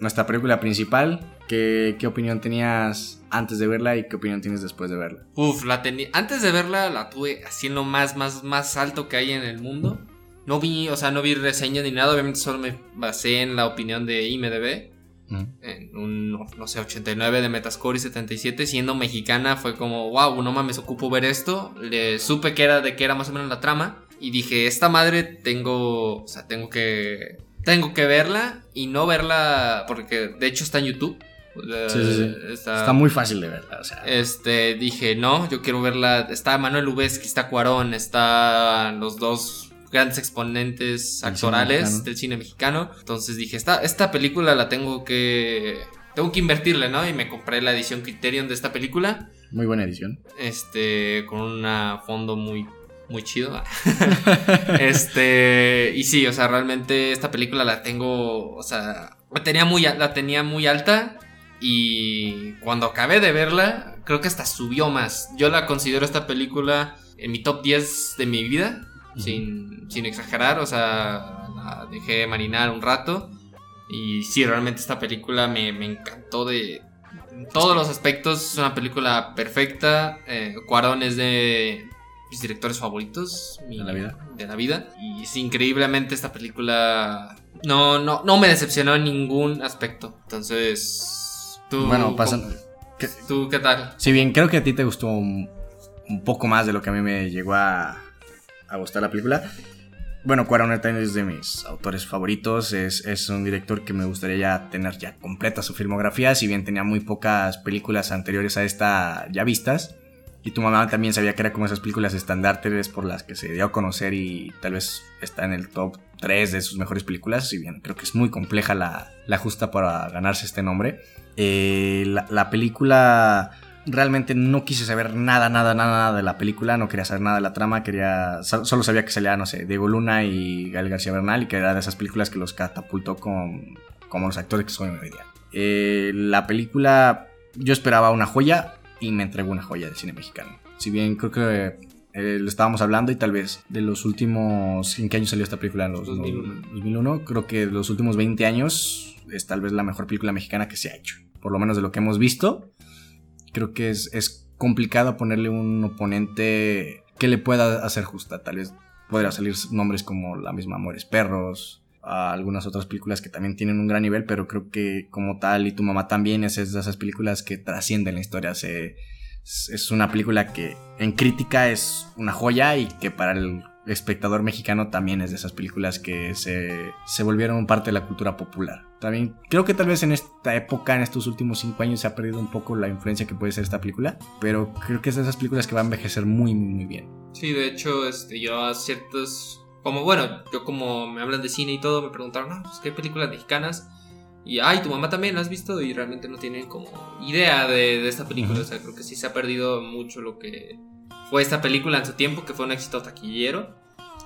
nuestra película principal? ¿Qué, ¿Qué opinión tenías antes de verla y qué opinión tienes después de verla? Uf, la tenía. Antes de verla la tuve así en lo más, más, más alto que hay en el mundo. No vi, o sea, no vi reseñas ni nada. Obviamente solo me basé en la opinión de IMDB. En un, no sé, 89 de Metascore y 77. Siendo mexicana fue como, wow, no mames, ocupo ver esto. Le supe que era de que era más o menos la trama. Y dije, esta madre tengo, o sea, tengo que, tengo que verla y no verla porque de hecho está en YouTube. Está, muy fácil de verla. Este, dije, no, yo quiero verla. Está Manuel Lubezki, está Cuarón, están los dos grandes exponentes actorales del cine mexicano. Entonces dije, esta, esta película la tengo que. Tengo que invertirle, ¿no? Y me compré la edición Criterion de esta película. Muy buena edición. Este, con un fondo muy muy chido. <laughs> <laughs> este, y sí, o sea, realmente esta película la tengo, o sea, la tenía muy, la tenía muy alta y cuando acabé de verla, creo que hasta subió más. Yo la considero esta película en mi top 10 de mi vida, sin, sin, exagerar. O sea, la dejé marinar un rato. Y sí, realmente esta película me, encantó de todos los aspectos. Es una película perfecta. Eh, Cuarón es de mis directores favoritos de la vida. De la vida. Y es increíblemente esta película. No, no, no me decepcionó en ningún aspecto. Entonces bueno, pasan. ¿Tú qué tal? Si bien creo que a ti te gustó un, poco más de lo que a mí me llegó a, a gustar la película. Bueno, Cuarón es de mis autores favoritos. Es, es, un director que me gustaría ya tener ya completa su filmografía. Si bien tenía muy pocas películas anteriores a esta ya vistas. Y tu mamá también sabía que era como esas películas estandartes por las que se dio a conocer y tal vez está en el top 3 de sus mejores películas. Si bien creo que es muy compleja la, la justa para ganarse este nombre. Eh, la, película realmente no quise saber nada, nada, nada de la película, no quería saber nada de la trama, quería solo sabía que salía, no sé, Diego Luna y Gael García Bernal y que era de esas películas que los catapultó con, como los actores que son hoy día. Eh, la película, yo esperaba una joya y me entregó una joya del cine mexicano. Si bien creo que eh, lo estábamos hablando y tal vez de los últimos... ¿En qué año salió esta película? En los 2001. 2001. Creo que de los últimos 20 años es tal vez la mejor película mexicana que se ha hecho por lo menos de lo que hemos visto, creo que es, complicado ponerle un oponente que le pueda hacer justa. Tal vez podría salir nombres como la misma Amores Perros, algunas otras películas que también tienen un gran nivel, pero creo que como tal y tu mamá también es de esas películas que trascienden la historia, se, Es, es una película que en crítica es una joya y que para el espectador mexicano también es de esas películas que se, se volvieron parte de la cultura popular. También creo que tal vez en esta época, en estos últimos cinco años, se ha perdido un poco la influencia que puede ser esta película, pero creo que es de esas películas que va a envejecer muy, muy, muy bien. Sí, de hecho, este, yo a ciertos. Como bueno, yo como me hablan de cine y todo, me preguntaron, ah, pues qué películas mexicanas. Y, ay, tu mamá también la has visto y realmente no tienen como idea de, de esta película. O sea, creo que sí se ha perdido mucho lo que fue esta película en su tiempo, que fue un éxito taquillero.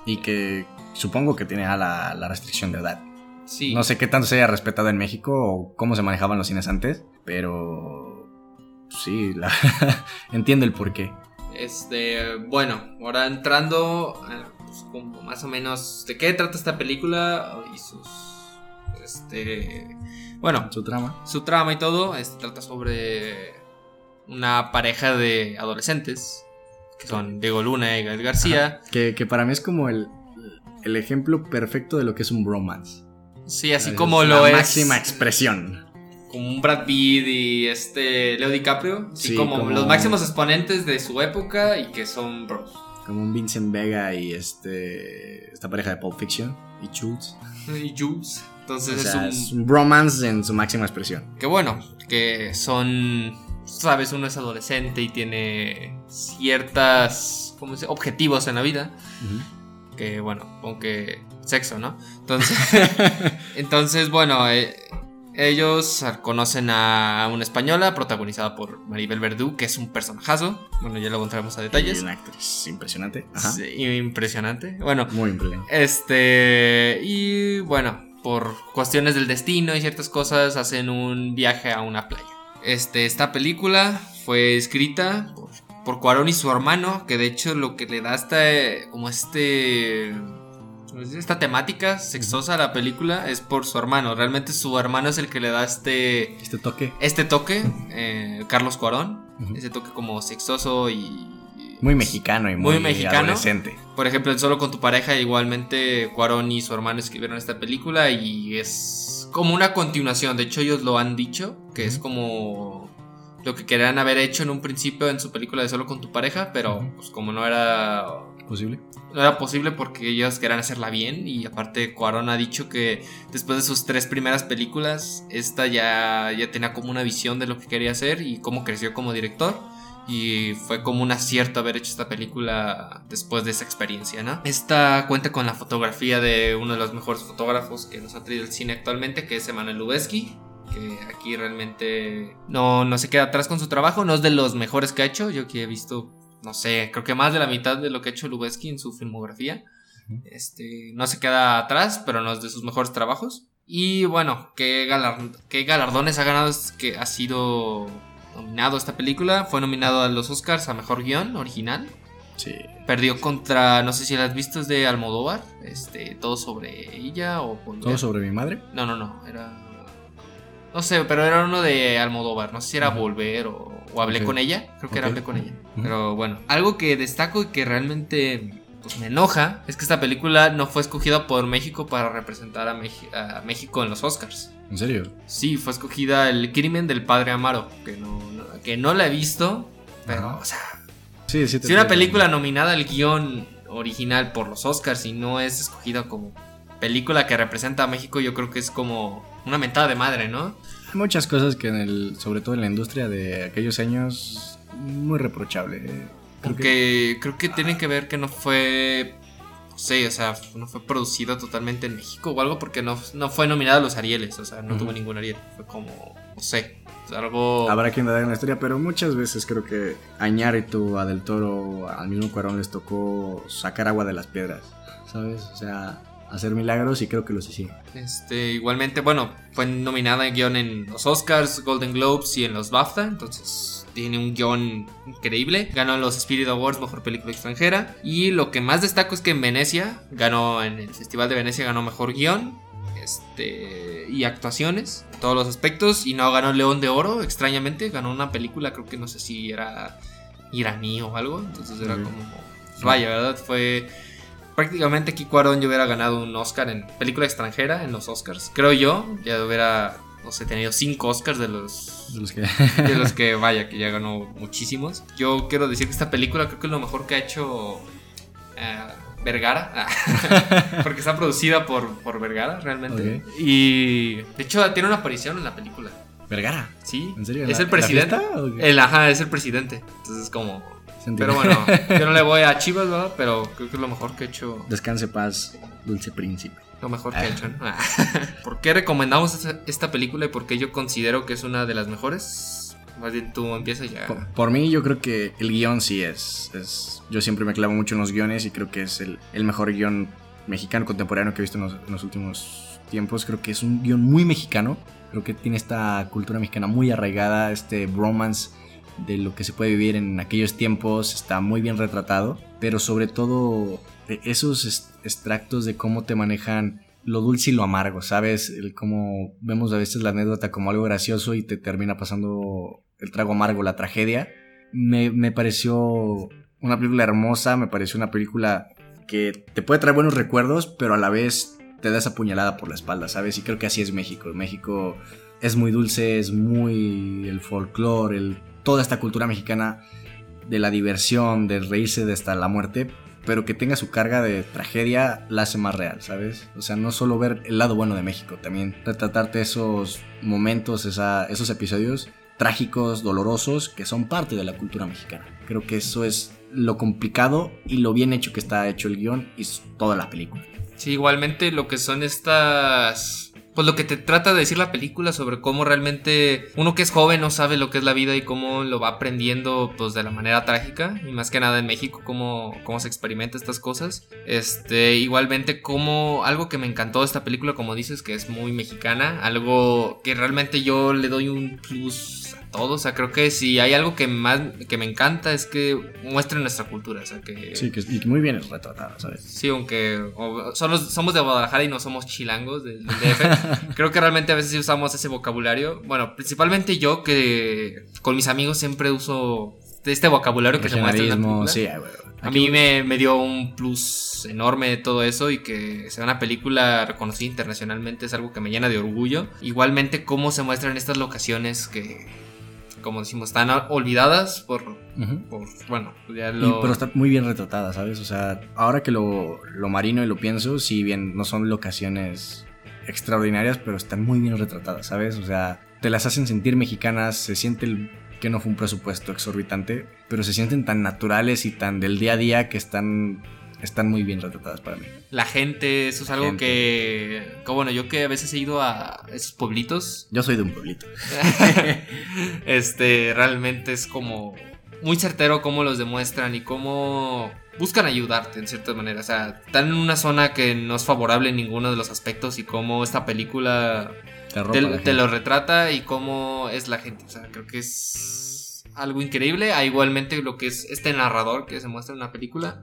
Y que supongo que tiene a la, la restricción de edad. Sí. No sé qué tanto se haya respetado en México o cómo se manejaban los cines antes, pero sí, la- <laughs> entiendo el porqué. Este, bueno, ahora entrando, eh, pues, como más o menos, ¿de qué trata esta película? Y sus, este, bueno, Su trama. su trama y todo, este, trata sobre una pareja de adolescentes, que son Diego Luna y Gael García. Que, que para mí es como el, el ejemplo perfecto de lo que es un bromance. Sí, así Es como la lo es máxima expresión. como un Brad Pitt y este Leo DiCaprio, así Sí, como, como- los máximos exponentes de su época y que son bros. Como un Vincent Vega y este esta pareja de Pulp Fiction y Schultz. <laughs> Y Jules. Entonces O sea, es es un un bromance en su máxima expresión. que bueno, que son, sabes, uno es adolescente y tiene ciertas, ¿cómo se? Objetivos en la vida. Que bueno, aunque sexo, ¿no? Entonces, <laughs> entonces bueno, eh, ellos conocen a una española protagonizada por Maribel Verdú, que es un personajazo. Bueno, ya luego entraremos a Y detalles. una actriz impresionante. Ajá. Sí, impresionante. Bueno, Muy impresionante. este. Y bueno, por cuestiones del destino y ciertas cosas, hacen un viaje a una playa. Este, esta película fue escrita por, por Cuarón y su hermano, que de hecho lo que le da hasta eh, como este. Esta temática sexosa a la película es por su hermano. Realmente su hermano es el que le da este, Este toque. este toque, eh, Carlos Cuarón. Ese toque como sexoso y. Muy mexicano y muy, Muy mexicano. adolescente. Por ejemplo, en Solo con tu pareja, igualmente Cuarón y su hermano escribieron esta película y es como una continuación. De hecho, ellos lo han dicho, que es como lo que querían haber hecho en un principio en su película de Solo con tu pareja, pero pues como no era ¿Posible? no era posible porque ellos querían hacerla bien y aparte Cuarón ha dicho que después de sus tres primeras películas esta ya, ya tenía como una visión de lo que quería hacer y cómo creció como director y fue como un acierto haber hecho esta película después de esa experiencia, ¿no? Esta cuenta con la fotografía de uno de los mejores fotógrafos que nos ha traído el cine actualmente, que es Emanuel Lubezki, que aquí realmente no, no se queda atrás con su trabajo, no es de los mejores que ha hecho, yo que he visto no sé, creo que más de la mitad de lo que ha hecho Lubeski en su filmografía. Este, no se queda atrás, pero no es de sus mejores trabajos. Y bueno, ¿qué, qué galardones ha ganado? Es que ha sido nominado esta película. Fue nominado a los Oscars a Mejor Guión Original. Sí. Perdió contra, no sé si la has visto, es de Almodóvar. Este, todo sobre ella o... ¿Todo sobre mi madre? No, no, no, era... No sé, pero era uno de Almodóvar. No sé si era. Volver o, o Hablé con ella. Creo que era. Hablé con ella. Pero bueno, algo que destaco y que realmente pues, me enoja es que esta película no fue escogida por México para representar a, Meji- a México en los Oscars. ¿En serio? Sí, fue escogida El crimen del padre Amaro, que no, no- que no la he visto. Pero, Ajá. o sea, Sí, sí. te si una película nominada al guion original por los Oscars y no es escogida como película que representa a México, yo creo que es como una mentada de madre, ¿no? Hay muchas cosas que en el, sobre todo en la industria de aquellos años, muy reprochable. Porque creo que tiene que ver que no fue. No sé, o sea, no fue producido totalmente en México o algo porque no, no fue nominada a los Arieles. O sea, no tuvo ningún Ariel. Fue como. No sé. algo. habrá quien dar en la historia, pero muchas veces creo que a Iñárritu, a Del Toro, al mismo Cuarón les tocó sacar agua de las piedras, ¿sabes? O sea, hacer milagros y creo que los hicieron. Este, igualmente, bueno, fue nominada en guion en los Oscars, Golden Globes y en los BAFTA. Entonces tiene un guion increíble. Ganó los Spirit Awards, mejor película extranjera. Y lo que más destaco es que en Venecia, ganó en el Festival de Venecia, ganó mejor guion. Este, y actuaciones, en todos los aspectos. Y no ganó León de Oro, extrañamente. Ganó una película, creo que no sé si era iraní o algo. Entonces era como. pues Vaya, ¿verdad? Fue prácticamente aquí Cuarón yo hubiera ganado un Oscar en película extranjera en los Oscars. Creo yo, ya hubiera no sé, tenido cinco Oscars de los, De los que... de los que vaya, que ya ganó muchísimos. Yo quiero decir que esta película creo que es lo mejor que ha hecho eh, Vergara, <laughs> porque está producida por, por Vergara realmente. Y de hecho tiene una aparición en la película. Vergara. Sí, ¿En serio? ¿En es la- el presidente. El, ajá, es el presidente. Entonces, como. Se entiende. Pero bueno, <laughs> yo no le voy a Chivas, ¿verdad? Pero creo que es lo mejor que he hecho. Descanse paz, dulce príncipe. Lo mejor que Ah. he hecho, ¿no? <laughs> ¿Por qué recomendamos esta, película y por qué yo considero que es una de las mejores? Más bien tú empiezas ya. Por, por mí, yo creo que el guion sí es, es- Yo siempre me clavo mucho en los guiones y creo que es el, el mejor guion mexicano contemporáneo que he visto en los, en los últimos tiempos. Creo que es un guion muy mexicano. Creo que tiene esta cultura mexicana muy arraigada, este bromance de lo que se puede vivir en aquellos tiempos está muy bien retratado, pero sobre todo esos extractos de cómo te manejan lo dulce y lo amargo, ¿sabes? El cómo vemos a veces la anécdota como algo gracioso y te termina pasando el trago amargo, la tragedia. Me, me pareció una película hermosa, me pareció una película que te puede traer buenos recuerdos, pero a la vez te da esa puñalada por la espalda, ¿sabes? Y creo que así es México. México es muy dulce, es muy el folclore, el, toda esta cultura mexicana de la diversión, de reírse de hasta la muerte, pero que tenga su carga de tragedia la hace más real, ¿sabes? O sea, no solo ver el lado bueno de México, también retratarte esos momentos, esa- esos episodios trágicos, dolorosos, que son parte de la cultura mexicana. Creo que eso es lo complicado y lo bien hecho que está hecho el guion y toda la película. Sí, igualmente lo que son estas. Pues lo que te trata de decir la película sobre cómo realmente uno que es joven no sabe lo que es la vida y cómo lo va aprendiendo pues de la manera trágica y más que nada en México cómo, cómo se experimenta estas cosas. Este, igualmente como algo que me encantó de esta película como dices que es muy mexicana, algo que realmente yo le doy un plus todo, o sea, creo que si hay algo que más que me encanta es que muestre nuestra cultura, o sea, que Sí, que es- y muy bien retratada, ¿sabes? Sí, aunque o- solo somos de Guadalajara y no somos chilangos del, del DF. <laughs> Creo que realmente a veces sí usamos ese vocabulario. Bueno, principalmente yo que con mis amigos siempre uso este vocabulario que se muestra en la película. sí, güey. A mí me, me dio un plus enorme todo eso y que sea una película reconocida internacionalmente es algo que me llena de orgullo. Igualmente cómo se muestran estas locaciones que, como decimos, están olvidadas por, por bueno, ya Y- lo... pero está muy bien retratada, ¿sabes? O sea, ahora que lo, lo marino y lo pienso, si bien no son locaciones extraordinarias, pero están muy bien retratadas, ¿sabes? O sea, te las hacen sentir mexicanas, se siente el- que no fue un presupuesto exorbitante, pero se sienten tan naturales y tan del día a día que están, están muy bien retratadas para mí. La gente, eso es algo Gente. que, que, bueno, yo que a veces he ido a esos pueblitos, Yo soy de un pueblito. <laughs> este, realmente es como muy certero cómo los demuestran y cómo buscan ayudarte en cierta manera. O sea, están en una zona que no es favorable en ninguno de los aspectos y cómo esta película Te, lo retrata y cómo es la gente. O sea, creo que es algo increíble. Ah, igualmente lo que es este narrador que se muestra en la película.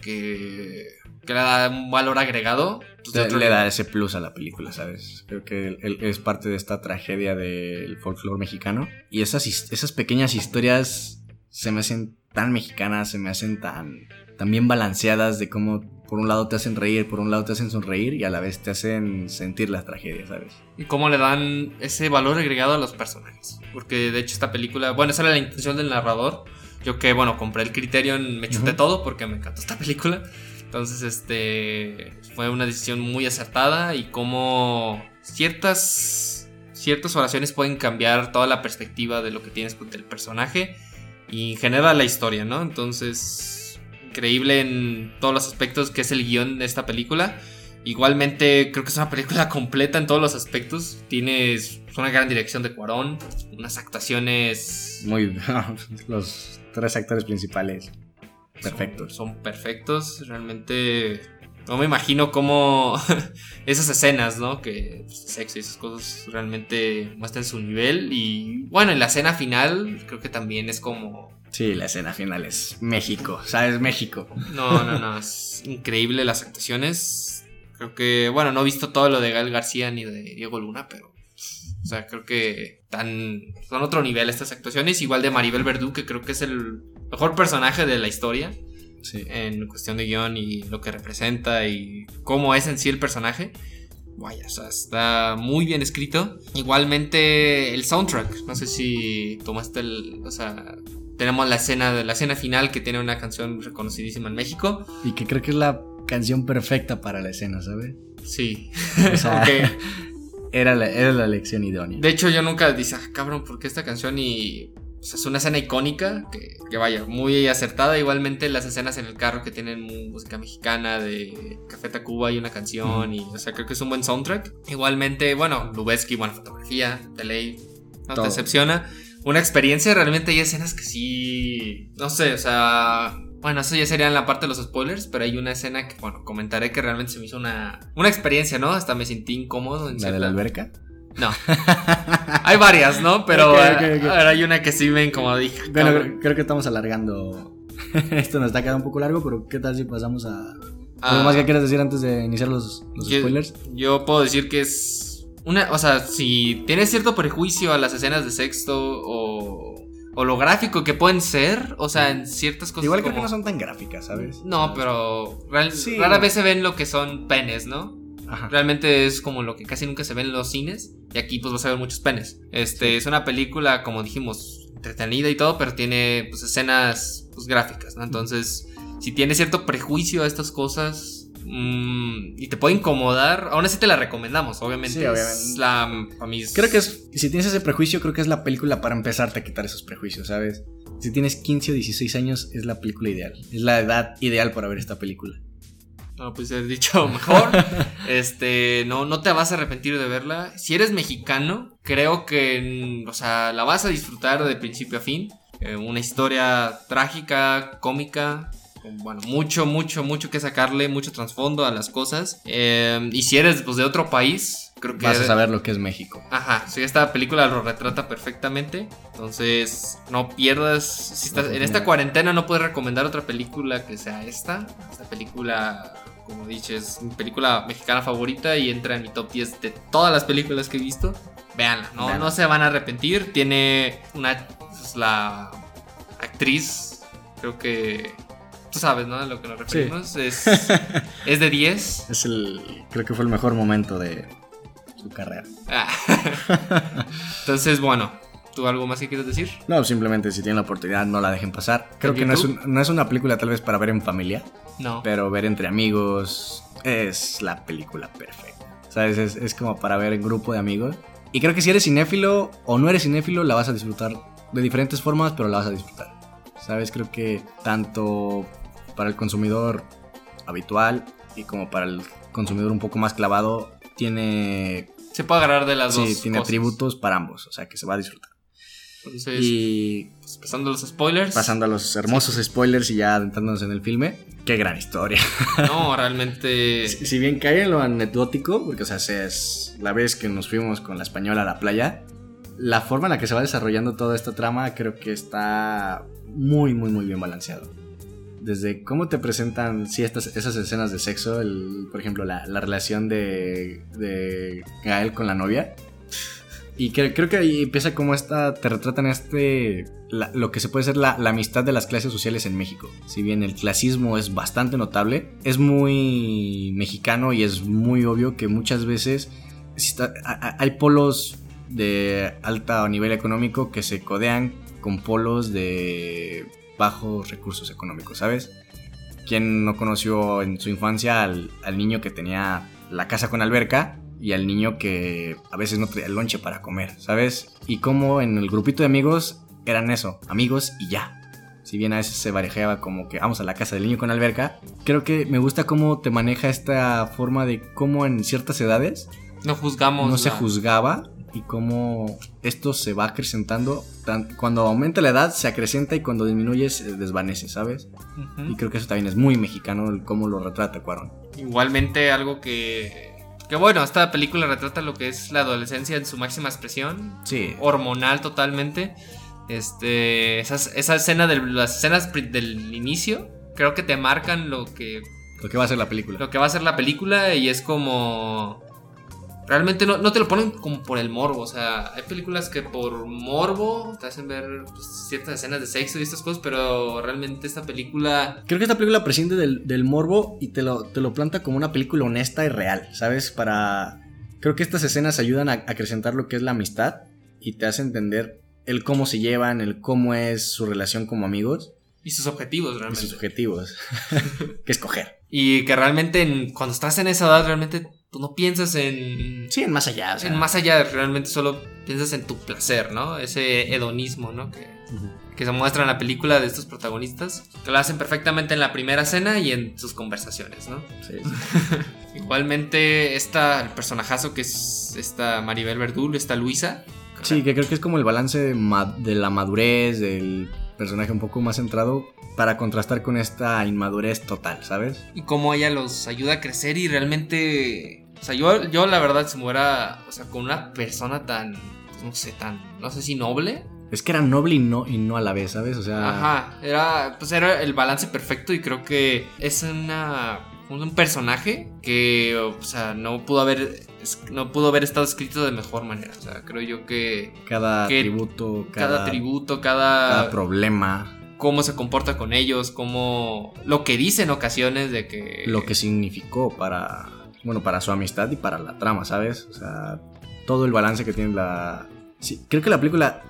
Que, que le da un valor agregado. pues, de Te- otro le da ese plus a la película, ¿sabes? Creo que él, él es parte de esta tragedia del folclore mexicano. Y esas, esas pequeñas historias se me hacen tan mexicanas, se me hacen tan, tan bien balanceadas de cómo por un lado te hacen reír, por un lado te hacen sonreír y a la vez te hacen sentir la tragedia, ¿sabes? Y cómo le dan ese valor agregado a los personajes. Porque de hecho esta película, bueno, esa era la intención del narrador. Yo que, bueno, compré el Criterion, me chuté Ujú. todo porque me encantó esta <laughs> película. Entonces, este, fue una decisión muy acertada y cómo ciertas, ciertas oraciones pueden cambiar toda la perspectiva de lo que tienes con el personaje y genera la historia, ¿no? Entonces, increíble en todos los aspectos que es el guion de esta película. Igualmente, creo que es una película <laughs> completa en todos los aspectos. Tienes una gran dirección de Cuarón, unas actuaciones Muy. <laughs> los tres actores principales. Perfectos. Son, son perfectos. Realmente no me imagino cómo <laughs> esas escenas, ¿no? Que pues, sexo y esas cosas realmente muestran su nivel. Y bueno, en la escena final creo que también es como... Sí, la escena final es México, ¿sabes? México. No, no, no, es increíble las actuaciones. Creo que, bueno, no he visto todo lo de Gael García ni de Diego Luna, pero... O sea, creo que tan, son otro nivel estas actuaciones. Igual de Maribel Verdú, que creo que es el mejor personaje de la historia. Sí. en cuestión de guion y lo que representa y cómo es en sí el personaje. vaya, o sea, está muy bien escrito. Igualmente el soundtrack, no sé si tomaste el, o sea, tenemos la escena de la escena final que tiene una canción reconocidísima en México y que creo que es la canción perfecta para la escena, ¿sabes? Sí. O sea, <laughs> era, la, era la lección idónea. De hecho, yo nunca dije, ah, cabrón, ¿por qué esta canción? Y o sea, es una escena icónica que, que, vaya, muy acertada. Igualmente las escenas en el carro que tienen música mexicana de Café Tacuba y una canción. Y, o sea, creo que es un buen soundtrack. Igualmente, bueno, Lubeski, buena fotografía, de ley, no te decepciona. Una experiencia, realmente hay escenas que sí, no sé, o sea, bueno, eso ya sería en la parte de los spoilers, pero hay una escena que, bueno, comentaré que realmente se me hizo una, una experiencia, ¿no? Hasta me sentí incómodo. En ¿La de la alberca? No. hay varias, ¿no? Pero okay, okay, okay. ahora hay una que sí me incomodó. Dije, bueno, creo, creo, que estamos alargando. <laughs> Esto nos está quedando un poco largo, pero ¿qué tal si pasamos a. Ah, ¿Algo más que quieras decir antes de iniciar los, los yo, spoilers? Yo puedo decir que es. Una, o sea, si tienes cierto prejuicio a las escenas de sexto o o lo gráfico que pueden ser, o sea, en ciertas cosas. Igual como... que no son tan gráficas, ¿sabes? No, pero real, sí. rara vez se ven lo que son penes, ¿no? Ajá. Realmente es como lo que casi nunca se ve en los cines. Y aquí pues vas a ver muchos penes. Este, sí. es una película, como dijimos, entretenida y todo, pero tiene pues escenas pues gráficas, ¿no? Entonces, si tienes cierto prejuicio a estas cosas, Mm, y te puede incomodar, aún así te la recomendamos, obviamente. Sí, obviamente. La, a mis... Creo que es, si tienes ese prejuicio, creo que es la película para empezarte a quitar esos prejuicios, ¿sabes? Si tienes 15 o 16 años, es la película ideal. Es la edad ideal para ver esta película. No, pues he dicho <laughs> mejor. este, no, no te vas a arrepentir de verla. Si eres mexicano, creo que, o sea, la vas a disfrutar de principio a fin. Eh, una historia trágica, cómica, bueno, mucho, mucho, mucho que sacarle, mucho trasfondo a las cosas. Eh, y si eres pues, de otro país, creo que... Vas a saber lo que es México. Ajá, sí, esta película lo retrata perfectamente. Entonces, no pierdas... Si estás, en esta cuarentena no puedes recomendar otra película que sea esta. Esta película, como dices, es mi película mexicana favorita y entra en mi top 10 de todas las películas que he visto. Véanla, no, no se van a arrepentir. Tiene una... Pues, la actriz, creo que tú sabes, ¿no? A lo que nos referimos. Sí. Es, <laughs> es de 10. Es el. Creo que fue el mejor momento de su carrera. Ah. <laughs> Entonces, bueno. ¿Tú algo más que quieres decir? No, simplemente si tienen la oportunidad no la dejen pasar. Creo que no es, un, no es, una película tal vez para ver en familia. No. Pero ver entre amigos es la película perfecta. ¿Sabes? Es, es como para ver en grupo de amigos. Y creo que si eres cinéfilo o no eres cinéfilo, la vas a disfrutar de diferentes formas, pero la vas a disfrutar. ¿Sabes? Creo que tanto para el consumidor habitual y como para el consumidor un poco más clavado, tiene... Se puede agarrar de las sí, dos. Sí, tiene cosas. atributos para ambos, o sea que se va a disfrutar. Entonces, y pues, pasando a los spoilers. Pasando a los hermosos sí. spoilers y ya adentrándonos en el filme. Qué gran historia. <laughs> No, realmente. <laughs> si, si, bien cae en lo anecdótico, porque o sea, es la vez que nos fuimos con la española a la playa, la forma en la que se va desarrollando toda esta trama creo que está muy, muy, muy bien balanceado desde cómo te presentan sí, estas, esas escenas de sexo, por ejemplo, la, la relación de, de, Gael con la novia. Y creo que ahí empieza como esta, te retratan este, lo que se puede ser la, amistad de las clases sociales en México. Si bien el clasismo es bastante notable, es muy mexicano y es muy obvio que muchas veces hay polos de alto nivel económico que se codean con polos de bajos recursos económicos, ¿sabes? ¿Quién no conoció en su infancia al, al, niño que tenía la casa con alberca y al niño que a veces no traía el lonche para comer, ¿sabes? Y cómo en el grupito de amigos eran eso, amigos y ya. Si bien a veces se barejeaba como que vamos a la casa del niño con alberca, creo que me gusta cómo te maneja esta forma de cómo en ciertas edades no juzgamos. No la... se juzgaba y cómo esto se va acrecentando. Cuando aumenta la edad se acrecenta y cuando disminuye se desvanece, ¿sabes? Uh -huh. Y creo que eso también es muy mexicano, el cómo lo retrata Cuarón. Igualmente algo que... Que bueno, esta película retrata lo que es la adolescencia en su máxima expresión. Sí. Hormonal totalmente. Este, esas, esa escena de las escenas del inicio creo que te marcan lo que... Lo que va a ser la película. Lo que va a ser la película y es como realmente no, no, te lo ponen como por el morbo. O sea, hay películas que por morbo te hacen ver pues, ciertas escenas de sexo y estas cosas, pero realmente esta película. Creo que esta película prescinde del, del morbo y te lo, te lo planta como una película honesta y real, ¿sabes? Para. creo que estas escenas ayudan a acrecentar lo que es la amistad y te hace entender el cómo se llevan, el cómo es su relación como amigos Y sus objetivos, y realmente. sus objetivos. <laughs> <laughs> que escoger. Y que realmente en- cuando estás en esa edad, realmente tú no piensas en, Sí, en más allá. o sea. en más allá, realmente solo piensas en tu placer, ¿no? Ese hedonismo, ¿no? Que, que se muestra en la película de estos protagonistas, que lo hacen perfectamente en la primera escena y en sus conversaciones, ¿no? Sí, sí. <laughs> Igualmente, esta, el personajazo que es esta Maribel Verdú, esta Luisa. Sí, que creo que es como el balance de, de la madurez del personaje un poco más centrado para contrastar con esta inmadurez total, ¿sabes? Y cómo ella los ayuda a crecer y realmente... O sea, yo, yo la verdad, si me hubiera... O sea, con una persona tan... pues, no sé, tan... No sé si noble. Es que era noble y no, y no a la vez, ¿sabes? O sea, Ajá. Era... Pues era el balance perfecto y creo que es una... Un personaje que, o sea, no pudo haber... No pudo haber estado escrito de mejor manera. O sea, creo yo que cada que tributo, cada, cada, tributo, cada problema, cómo se comporta con ellos, cómo lo que dice en ocasiones de que lo que significó para, bueno, para su amistad y para la trama, ¿sabes? O sea, todo el balance que tiene la... Sí, creo que la película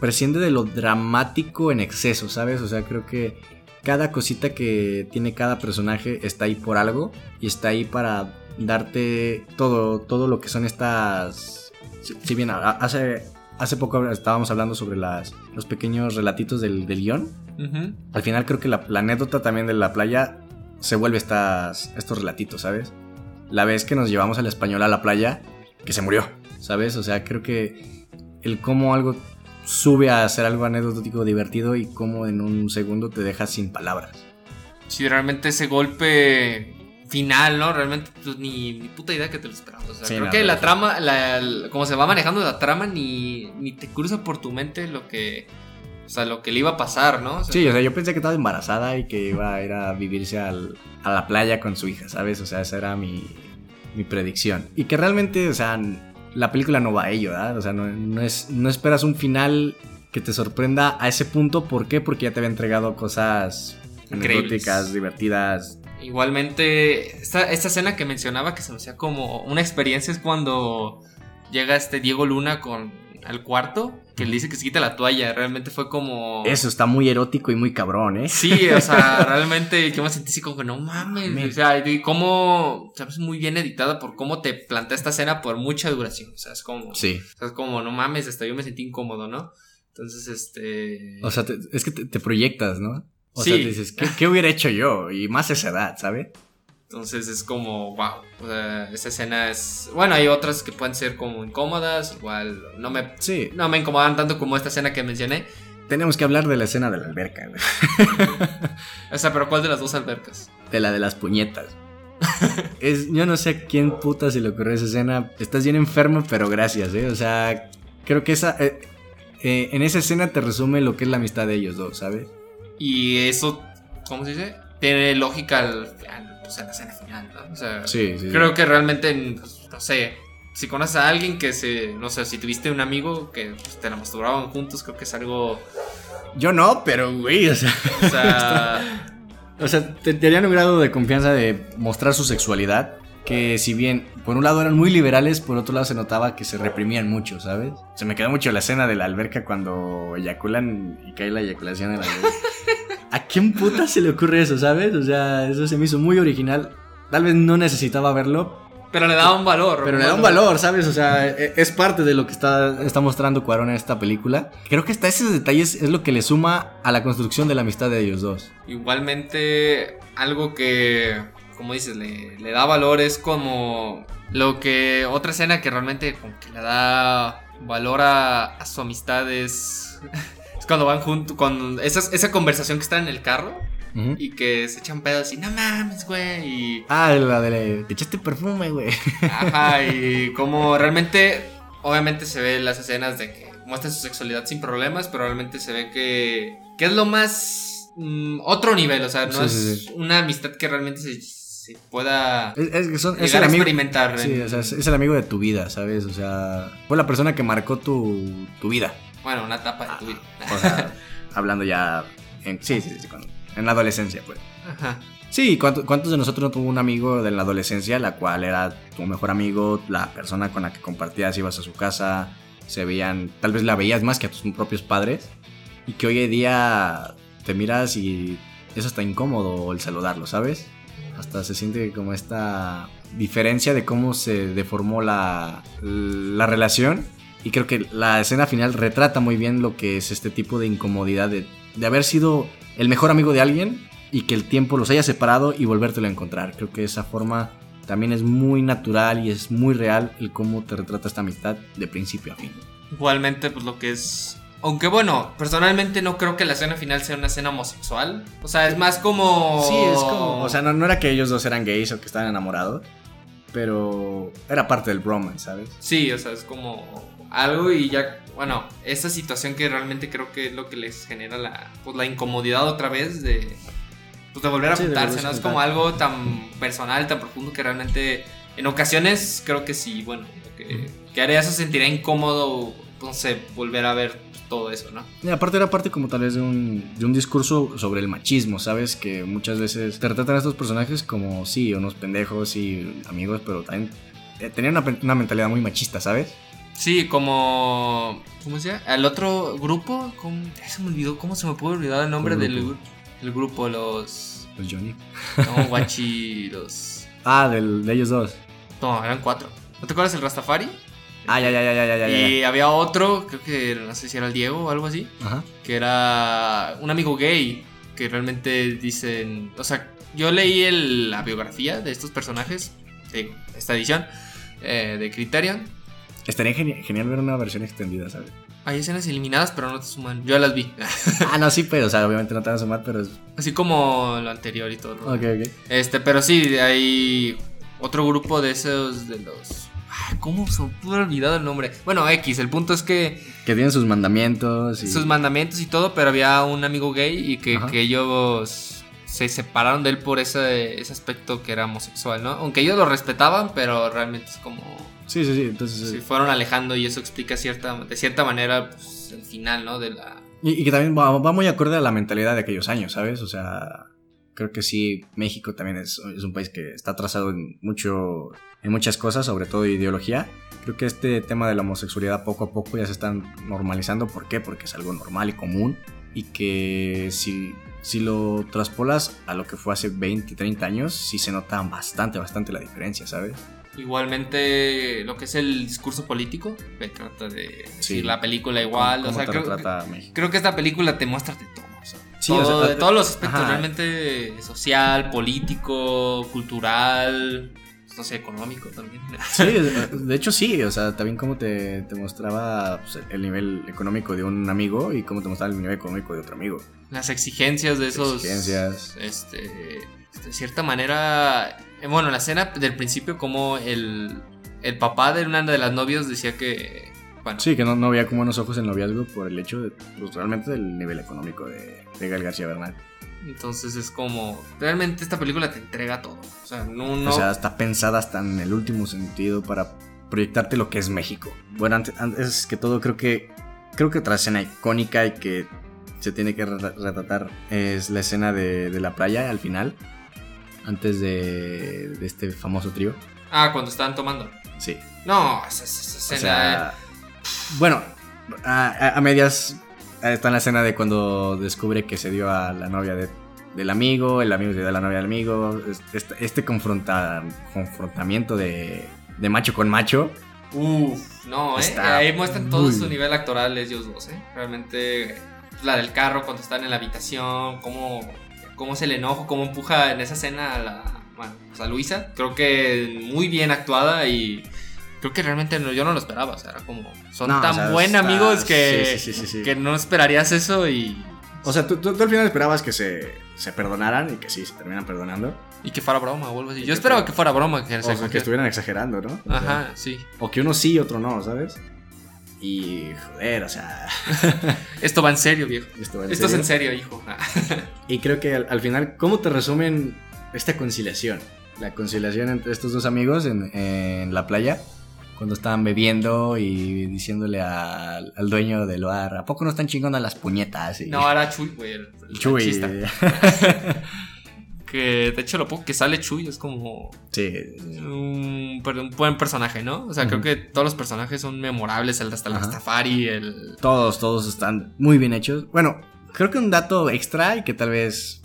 presciende de lo dramático en exceso, ¿sabes? O sea, creo que cada cosita que tiene cada personaje está ahí por algo y está ahí para darte todo, todo lo que son estas... Si, si bien hace, hace poco estábamos hablando sobre las, los pequeños relatitos del, del guion, al final creo que la, la anécdota también de la playa se vuelve estas, estos relatitos, ¿sabes? La vez que nos llevamos al español a la playa, que se murió, ¿sabes? O sea, creo que el cómo algo sube a ser algo anecdótico divertido y cómo en un segundo te deja sin palabras. Sí, realmente ese golpe final, ¿no? Realmente pues, ni, ni puta idea que te lo esperabas. O sea, Sí, creo no, que no, la no. trama, la, el- como se va manejando la trama, ni, ni te cruza por tu mente lo que. O sea, lo que le iba a pasar, ¿no? O sea, Sí, o sea, yo pensé que estaba embarazada y que iba a ir a vivirse al- a la playa con su hija, ¿sabes? O sea, esa era mi, mi predicción. Y que realmente, o sea, la película no va a ello, ¿verdad? O sea, no, no es, no esperas un final que te sorprenda a ese punto. ¿Por qué? Porque ya te había entregado cosas anecdóticas, divertidas. Igualmente, esta, esta escena que mencionaba que se me hacía como una experiencia es cuando llega este Diego Luna con al cuarto, que le dice que se quita la toalla. Realmente fue como. Eso está muy erótico y muy cabrón, ¿eh? Sí, o sea, <laughs> realmente yo me sentí así como que no mames. Mames. O sea, y cómo, sabes, muy bien editada por cómo te plantea esta escena por mucha duración. O sea, es como, Sí. o sea, es como, no mames, hasta yo me sentí incómodo, ¿no? Entonces, este. O sea, te- es que te, te proyectas, ¿no? O Sí. sea, te dices, ¿qué, qué hubiera hecho yo? Y más esa edad, ¿sabes? Entonces es como, wow. O sea, esa escena es. Bueno, hay otras que pueden ser como incómodas. Igual no me, Sí. no me incomodan tanto como esta escena que mencioné. Tenemos que hablar de la escena de la alberca, güey. <laughs> O sea, pero ¿cuál de las dos albercas? De la de las puñetas. es, yo no sé a quién puta se le ocurrió esa escena. Estás bien enfermo, pero gracias, ¿eh? O sea, creo que esa. eh, eh, en esa escena te resume lo que es la amistad de ellos dos, ¿sabes? Y eso, ¿cómo se dice? Tiene lógica al, al- pues, en la escena final, ¿no? O sea, Sí, sí. creo que realmente, pues, no sé, si conoces a alguien que se, no sé, si tuviste un amigo que pues, te la masturbaban juntos, creo que es algo, Yo no, pero, güey, o sea. o sea, <laughs> O sea, te- tenían un grado de confianza de mostrar su sexualidad. Que si bien, por un lado eran muy liberales, por otro lado se notaba que se reprimían mucho, ¿sabes? Se me quedó mucho la escena de la alberca cuando eyaculan y cae la eyaculación en la alberca. <laughs> ¿A quién puta se le ocurre eso, sabes? O sea, eso se me hizo muy original. Tal vez no necesitaba verlo, pero le da un valor. pero le da un valor, ¿sabes? O sea, e- es parte de lo que está, está mostrando Cuarón en esta película. Creo que hasta esos detalles es lo que le suma a la construcción de la amistad de ellos dos. Igualmente, algo que, como dices, le, le da valor es como lo que otra escena que realmente como que le da valor a, a su amistad es cuando van juntos, con esa, esa conversación que está en el carro Ujú. y que se echan pedos y no mames, güey, y, Ah, la de... Te echaste perfume, güey. ajá, <laughs> y como realmente, obviamente se ve las escenas de que muestran su sexualidad sin problemas, pero realmente se ve que, que es lo más mm, otro nivel, o sea, no Sí, es sí, sí. una amistad que realmente se, se pueda Es, es que son- es llegar el a amigo. experimentar. Sí, en- o sea, es, es el amigo de tu vida, ¿sabes? O sea, fue la persona que marcó tu, tu vida. Bueno, una etapa de tu vida. O sea, hablando ya en, sí, sí, sí, cuando- en la adolescencia, pues. Ajá. Sí, ¿cuánto- ¿cuántos de nosotros no tuvo un amigo de la adolescencia, la cual era tu mejor amigo, la persona con la que compartías, ibas a su casa, se veían, tal vez la veías más que a tus propios padres, y que hoy en día te miras y es hasta incómodo el saludarlo, ¿sabes? Hasta se siente como esta diferencia de cómo se deformó la, la relación. Y creo que la escena final retrata muy bien lo que es este tipo de incomodidad de, de haber sido el mejor amigo de alguien y que el tiempo los haya separado y volvértelo a encontrar. Creo que esa forma también es muy natural y es muy real el cómo te retrata esta amistad de principio a fin. Igualmente, pues lo que es. Aunque bueno, personalmente no creo que la escena final sea una escena homosexual. O sea, es más como. Sí, es como. O sea, no, no era que ellos dos eran gays o que estaban enamorados, pero era parte del bromance, ¿sabes? Sí, o sea, es como algo y ya, bueno, esa situación que realmente creo que es lo que les genera la, pues, la incomodidad otra vez de, pues, de volver a Sí, juntarse, ¿no? Es como algo tan personal, tan profundo que realmente en ocasiones creo que sí, bueno, que, que haría eso sentiría incómodo, no sé, volver a ver todo eso, ¿no? Y aparte era parte como tal vez de un, de un discurso sobre el machismo, ¿sabes? Que muchas veces te retratan a estos personajes como, sí, unos pendejos y amigos, pero también eh, tenían una, una mentalidad muy machista, ¿sabes? Sí, como. ¿Cómo se llama? Al otro grupo, ¿cómo? Se me olvidó, ¿cómo se me puede olvidar el nombre ¿Cuál del grupo? gru- el grupo? Los. Pues Johnny. No, <laughs> Guachi, los. Ah, del, de ellos dos. No, eran cuatro. ¿No te acuerdas el Rastafari? Ah, ya, ya, ya, ya, ya, ya. ya. Y había otro, creo que no sé si era el Diego o algo así, Ajá. que era un amigo gay, que realmente dicen, o sea, yo leí el- la biografía de estos personajes de esta edición eh, de Criterion. Estaría geni- genial ver una versión extendida, ¿sabes? Hay escenas eliminadas, pero no te suman. Yo las vi. <laughs> ah, no, sí, pero, o sea, obviamente no te van a sumar, pero es... Así como lo anterior y todo. ¿no? Ok, ok. Este, pero sí, hay otro grupo de esos de los. Ay, ¿Cómo se me pudo olvidado el nombre? Bueno, X, el punto es que Que tienen sus mandamientos y... sus mandamientos y todo, pero había un amigo gay y que, que ellos se separaron de él por ese, ese aspecto que era homosexual, ¿no? Aunque ellos lo respetaban, pero realmente es como Sí, sí, sí, entonces... se fueron alejando y eso explica cierta, de cierta manera pues, el final, ¿no? De la... Y, y que también va, va muy acorde a la mentalidad de aquellos años, ¿sabes? O sea, creo que sí, México también es, es un país que está atrasado en, mucho, en muchas cosas, sobre todo ideología. Creo que este tema de la homosexualidad poco a poco ya se están normalizando. ¿Por qué? Porque es algo normal y común. Y que si, si lo traspolas a lo que fue hace 20, 30 años, sí se nota bastante, bastante la diferencia, ¿sabes? Igualmente lo que es el discurso político, que trata de Sí. la película igual, ¿Cómo o sea, te creo, México? creo que esta película te muestra de todo. o sea, Sí, o todo- sea, de todos los aspectos, ajá. realmente social, político, cultural, no sé, económico también. <laughs> Sí, de hecho sí, o sea, también como te, te mostraba pues, el nivel económico de un amigo y cómo te mostraba el nivel económico de otro amigo. Las exigencias de esos. Exigencias. Este. De cierta manera. eh, Bueno, en la escena del principio, como el. El papá de una de las novias decía que. Bueno, Sí, que no, no veía como unos ojos el noviazgo por el hecho de, pues, realmente del nivel económico de, de Gael García Bernal. entonces es como. Realmente esta película te entrega todo. O sea, no. no O sea, está pensada hasta en el último sentido para proyectarte lo que es México. Bueno, antes, antes que todo creo que creo que otra escena icónica y que se tiene que re- retratar es la escena de, de la playa al final, antes de, de este famoso trío. Ah, cuando estaban tomando. Sí. No, esa, esa- esa O escena. sea, bueno, a, medias está en la escena de cuando descubre que se dio a la novia de- del amigo, el amigo se dio a la novia del amigo, este, este confronta- confrontamiento de, de macho con macho. Uf, no, ¿eh? Ahí muestran todo muy- su nivel actoral ellos dos, ¿eh? Realmente, la del carro cuando están en la habitación, cómo, cómo se le enojo, cómo empuja en esa escena a la, bueno, pues a Luisa. Creo que muy bien actuada y creo que realmente no- yo no lo esperaba, o sea, era como, son No, tan o sea, buen está- amigos que, sí, sí, sí, sí, sí. que no esperarías eso y, O sea, tú, tú- tú al final esperabas que se, se perdonaran y que sí, se terminan perdonando. y que fuera broma o algo así. Yo esperaba fuera- que fuera broma, que, O se sea, que estuvieran exagerando, ¿no? O sea, Ajá, sí. o que uno sí y otro no, ¿sabes? Y joder, o sea... <laughs> Esto va en serio, viejo. Esto, va en Esto es serio. en serio, hijo. <laughs> Y creo que al, al final, ¿cómo te resumen esta conciliación? La conciliación entre estos dos amigos en, en la playa, cuando estaban bebiendo y diciéndole al, al dueño del bar, ¿a poco no están chingando las puñetas? Y- No, era Chuy, güey. el- el Chuy. <laughs> Que de hecho lo poco que sale Chuy es como Sí. un, un buen personaje, ¿no? O sea, creo que todos los personajes son memorables, el hasta el. Rastafari, el... Todos, todos están muy bien hechos. Bueno, creo que un dato extra y que tal vez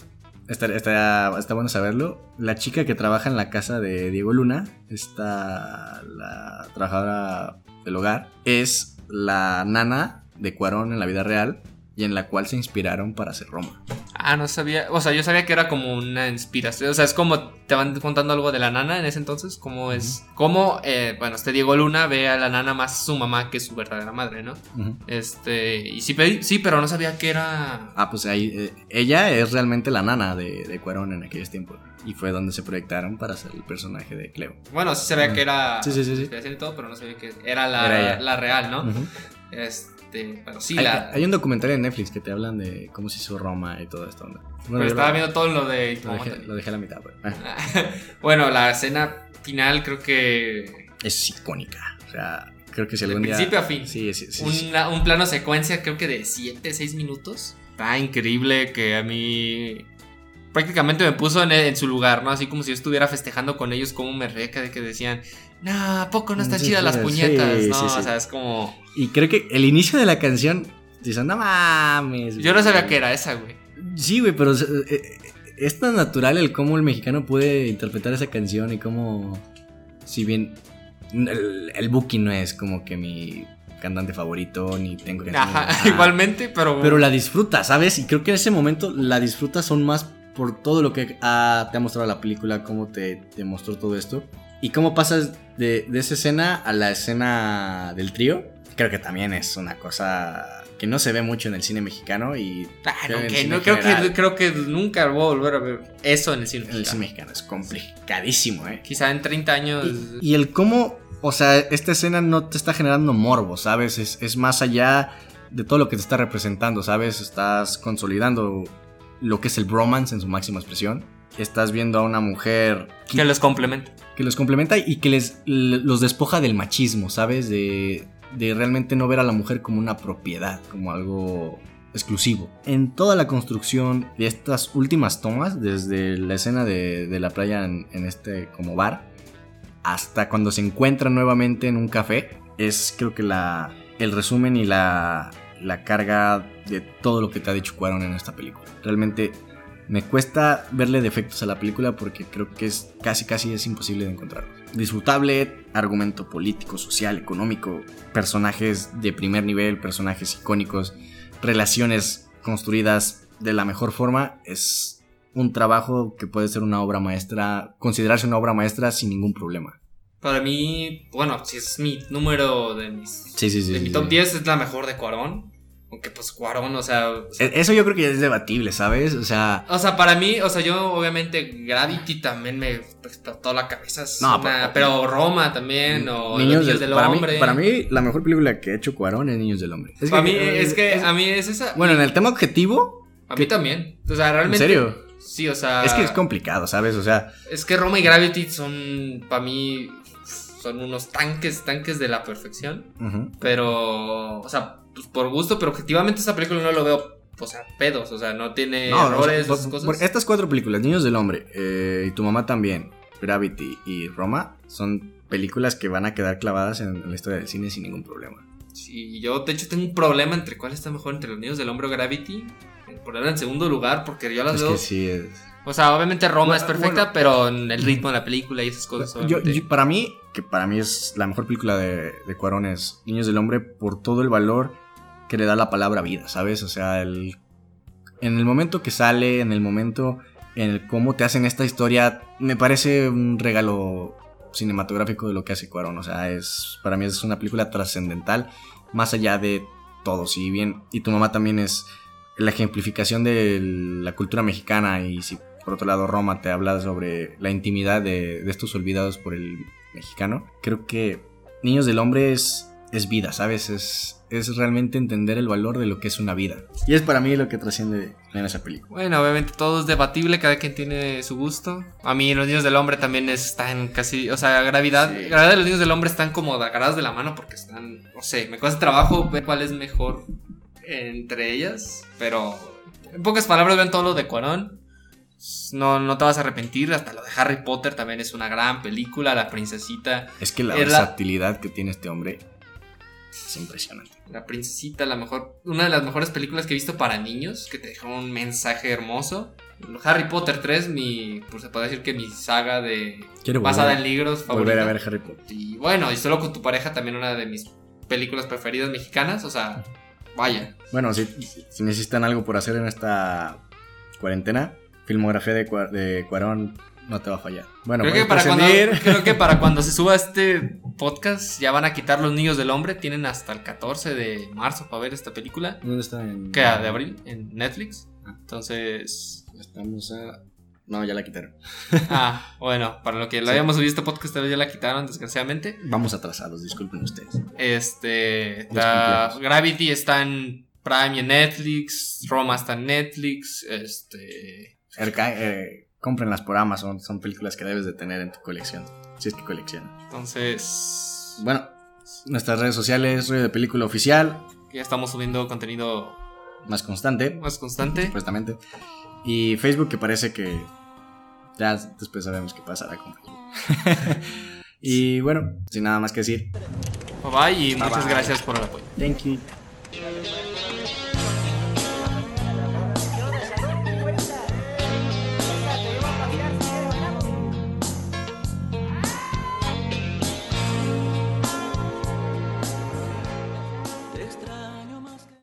estaría- estaría- está bueno saberlo. La chica que trabaja en la casa de Diego Luna, está la trabajadora del hogar, es la nana de Cuarón en la vida real y en la cual se inspiraron para hacer Roma. Ah, no sabía, o sea, yo sabía que era como una inspiración, o sea, es como te van contando algo de la nana en ese entonces, cómo es, cómo, eh, bueno, este Diego Luna ve a la nana más su mamá que su verdadera madre, ¿no? Este, y sí, sí, pero no sabía que era... Ah, pues ahí, eh, ella es realmente la nana de, de Cuarón en aquellos tiempos. Y fue donde se proyectaron para hacer el personaje de Cleo. Bueno, sí sabía que era... Sí, sí, sí, sí. y todo, pero no sabía que era la, Era la real, ¿no? Ujú. Este, pero sí, hay, la... hay un documental en Netflix que te hablan de cómo se hizo Roma y todo esto. ¿no? pero estaba lo- viendo todo lo de... lo, dejé, lo dejé a la mitad. ah, <laughs> bueno, la escena final creo que... es icónica. O sea, creo que si De algún día. principio a fin. Sí, sí, sí. un, sí. un plano secuencia creo que de 7, 6 minutos. Está increíble que a mí prácticamente me puso en, en su lugar, ¿no? Así como si yo estuviera festejando con ellos como me reca de que decían, no, ¿a poco no están Sí, chidas las puñetas? sí, no, sí. o sea, es como... Y creo que el inicio de la canción. Dicen, no mames. Yo no güey". sabía que era esa, güey. Sí, güey, pero eh, eh, es tan natural el cómo el mexicano puede interpretar esa canción y cómo, si bien el, el Buki no es como que mi cantante favorito, ni tengo canciones- Ajá, <laughs> igualmente, pero... Pero la disfruta, ¿sabes? Y creo que en ese momento la disfrutas aún más por todo lo que ah, te ha mostrado la película, cómo te, te mostró todo esto. Y cómo pasas de, de esa escena a la escena del trío. Creo que también es una cosa que no se ve mucho en el cine mexicano y Ah, no, creo el que cine no, creo, general. que, creo que nunca voy a volver a ver eso en el cine. En el cine mexicano es complicadísimo, ¿eh? Quizá en 30 años... Y, y el cómo, o sea, esta escena no te está generando morbo, ¿sabes? Es, es más allá de todo lo que te está representando, ¿sabes? Estás consolidando lo que es el bromance en su máxima expresión. Estás viendo a una mujer que, que los complementa. que los complementa y que les los despoja del machismo, ¿sabes? De, de realmente no ver a la mujer como una propiedad, como algo exclusivo. En toda la construcción de estas últimas tomas, desde la escena de, de la playa en, este como bar, hasta cuando se encuentran nuevamente en un café, es creo que la, el resumen y la, la carga de todo lo que te ha dicho Cuarón en esta película. Realmente me cuesta verle defectos a la película porque creo que es casi casi es imposible de encontrar. Disfrutable, argumento político, social, económico, personajes de primer nivel, personajes icónicos, relaciones construidas de la mejor forma, es un trabajo que puede ser una obra maestra, considerarse una obra maestra sin ningún problema. Para mí, bueno, si es mi número de mis... Sí, sí, sí. de mi top sí. 10 es la mejor de Cuarón. Aunque pues Cuarón, o sea... o sea, E- Eso yo creo que ya es debatible, ¿sabes? O sea, O sea, para mí, o sea, yo obviamente Gravity también me explotó la cabeza. No, una- pero- pero Roma también, o Niños del- del para, Hombre. mí, para mí, la mejor película que ha hecho Cuarón es Niños del Hombre. Es Para que- mí, es que a mí es esa. Bueno, en el tema objetivo, a mí también. O sea, ¿en realmente. serio? Sí, o sea. Es que es complicado, ¿sabes? O sea, Es que Roma y Gravity son, para mí, son unos tanques, tanques de la perfección. Pero, o sea, pues por gusto, pero objetivamente esa película no lo veo, o sea, pedos. O sea, no tiene No, o sea, errores, por- esas por- cosas. estas cuatro películas, Niños del Hombre eh, y Tu Mamá también, Gravity y Roma, son películas que van a quedar clavadas en, la historia del cine sin ningún problema. Sí, yo de hecho tengo un problema entre cuál está mejor entre los niños del hombre o Gravity. Ponerla en segundo lugar porque yo las Es veo. que sí es... O sea, obviamente Roma Bueno, es perfecta, bueno. pero en el ritmo de la película y esas cosas. Yo- para mí, que para mí es la mejor película de, de Cuarón es Niños del Hombre por todo el valor que le da la palabra vida, ¿sabes? O sea, el, en el momento que sale, en el momento en el cómo te hacen esta historia, me parece un regalo cinematográfico de lo que hace Cuarón. O sea, es para mí es una película trascendental, más allá de todo. Si bien, y tu mamá también es la ejemplificación de la cultura mexicana y si por otro lado Roma te habla sobre la intimidad de, de estos olvidados por el mexicano, creo que Niños del Hombre es, es vida, ¿sabes? Es, es realmente entender el valor de lo que es una vida. Y es para mí lo que trasciende en esa película. Bueno, obviamente todo es debatible, cada quien tiene su gusto. A mí los niños del hombre también están casi, o sea, gravidad, Sí. gravedad de los niños del hombre están como agarradas de la mano porque están, no sé, me cuesta trabajo ver cuál es mejor entre ellas, pero en pocas palabras ven todo lo de Cuarón. No, no te vas a arrepentir. Hasta lo de Harry Potter también es una gran película. La princesita. Es que la Es la- versatilidad que tiene este hombre es impresionante. La princesita, la mejor. Una de las mejores películas que he visto para niños. Que te dejó un mensaje hermoso. Harry Potter 3, mi. Pues se puede decir que mi saga de. Quiero basada volver, en libros volver a favorita. ver Harry Potter. Y bueno, y solo con tu pareja también una de mis películas preferidas mexicanas. O sea, vaya. Bueno, si, si necesitan algo por hacer en esta cuarentena, filmografía de, de Cuarón no te va a fallar. Bueno, creo, que para cuando, <laughs> creo que para cuando se suba <laughs> este podcast ya van a quitar los niños del hombre. Tienen hasta el 14 de marzo para ver esta película. ¿Dónde está? En... Que de abril en Netflix. Entonces. Estamos a... No, ya la quitaron. <laughs> Ah, bueno, para lo que lo Sí. habíamos subido este podcast, tal vez ya la quitaron, desgraciadamente. Vamos atrasados, disculpen ustedes. Este. Gravity está en Prime y en Netflix. Roma está en Netflix. Este. Erca- eh, cómprenlas por Amazon, son películas que debes de tener en tu colección, si es que coleccionas. Entonces. Bueno, nuestras redes sociales, rollo de película oficial, Ya estamos subiendo contenido más constante, más constante. supuestamente. Y Facebook que parece que ya después sabemos qué pasará con Facebook. <laughs> y bueno, sin nada más que decir. Bye bye y muchas bye. gracias por el apoyo. Thank you.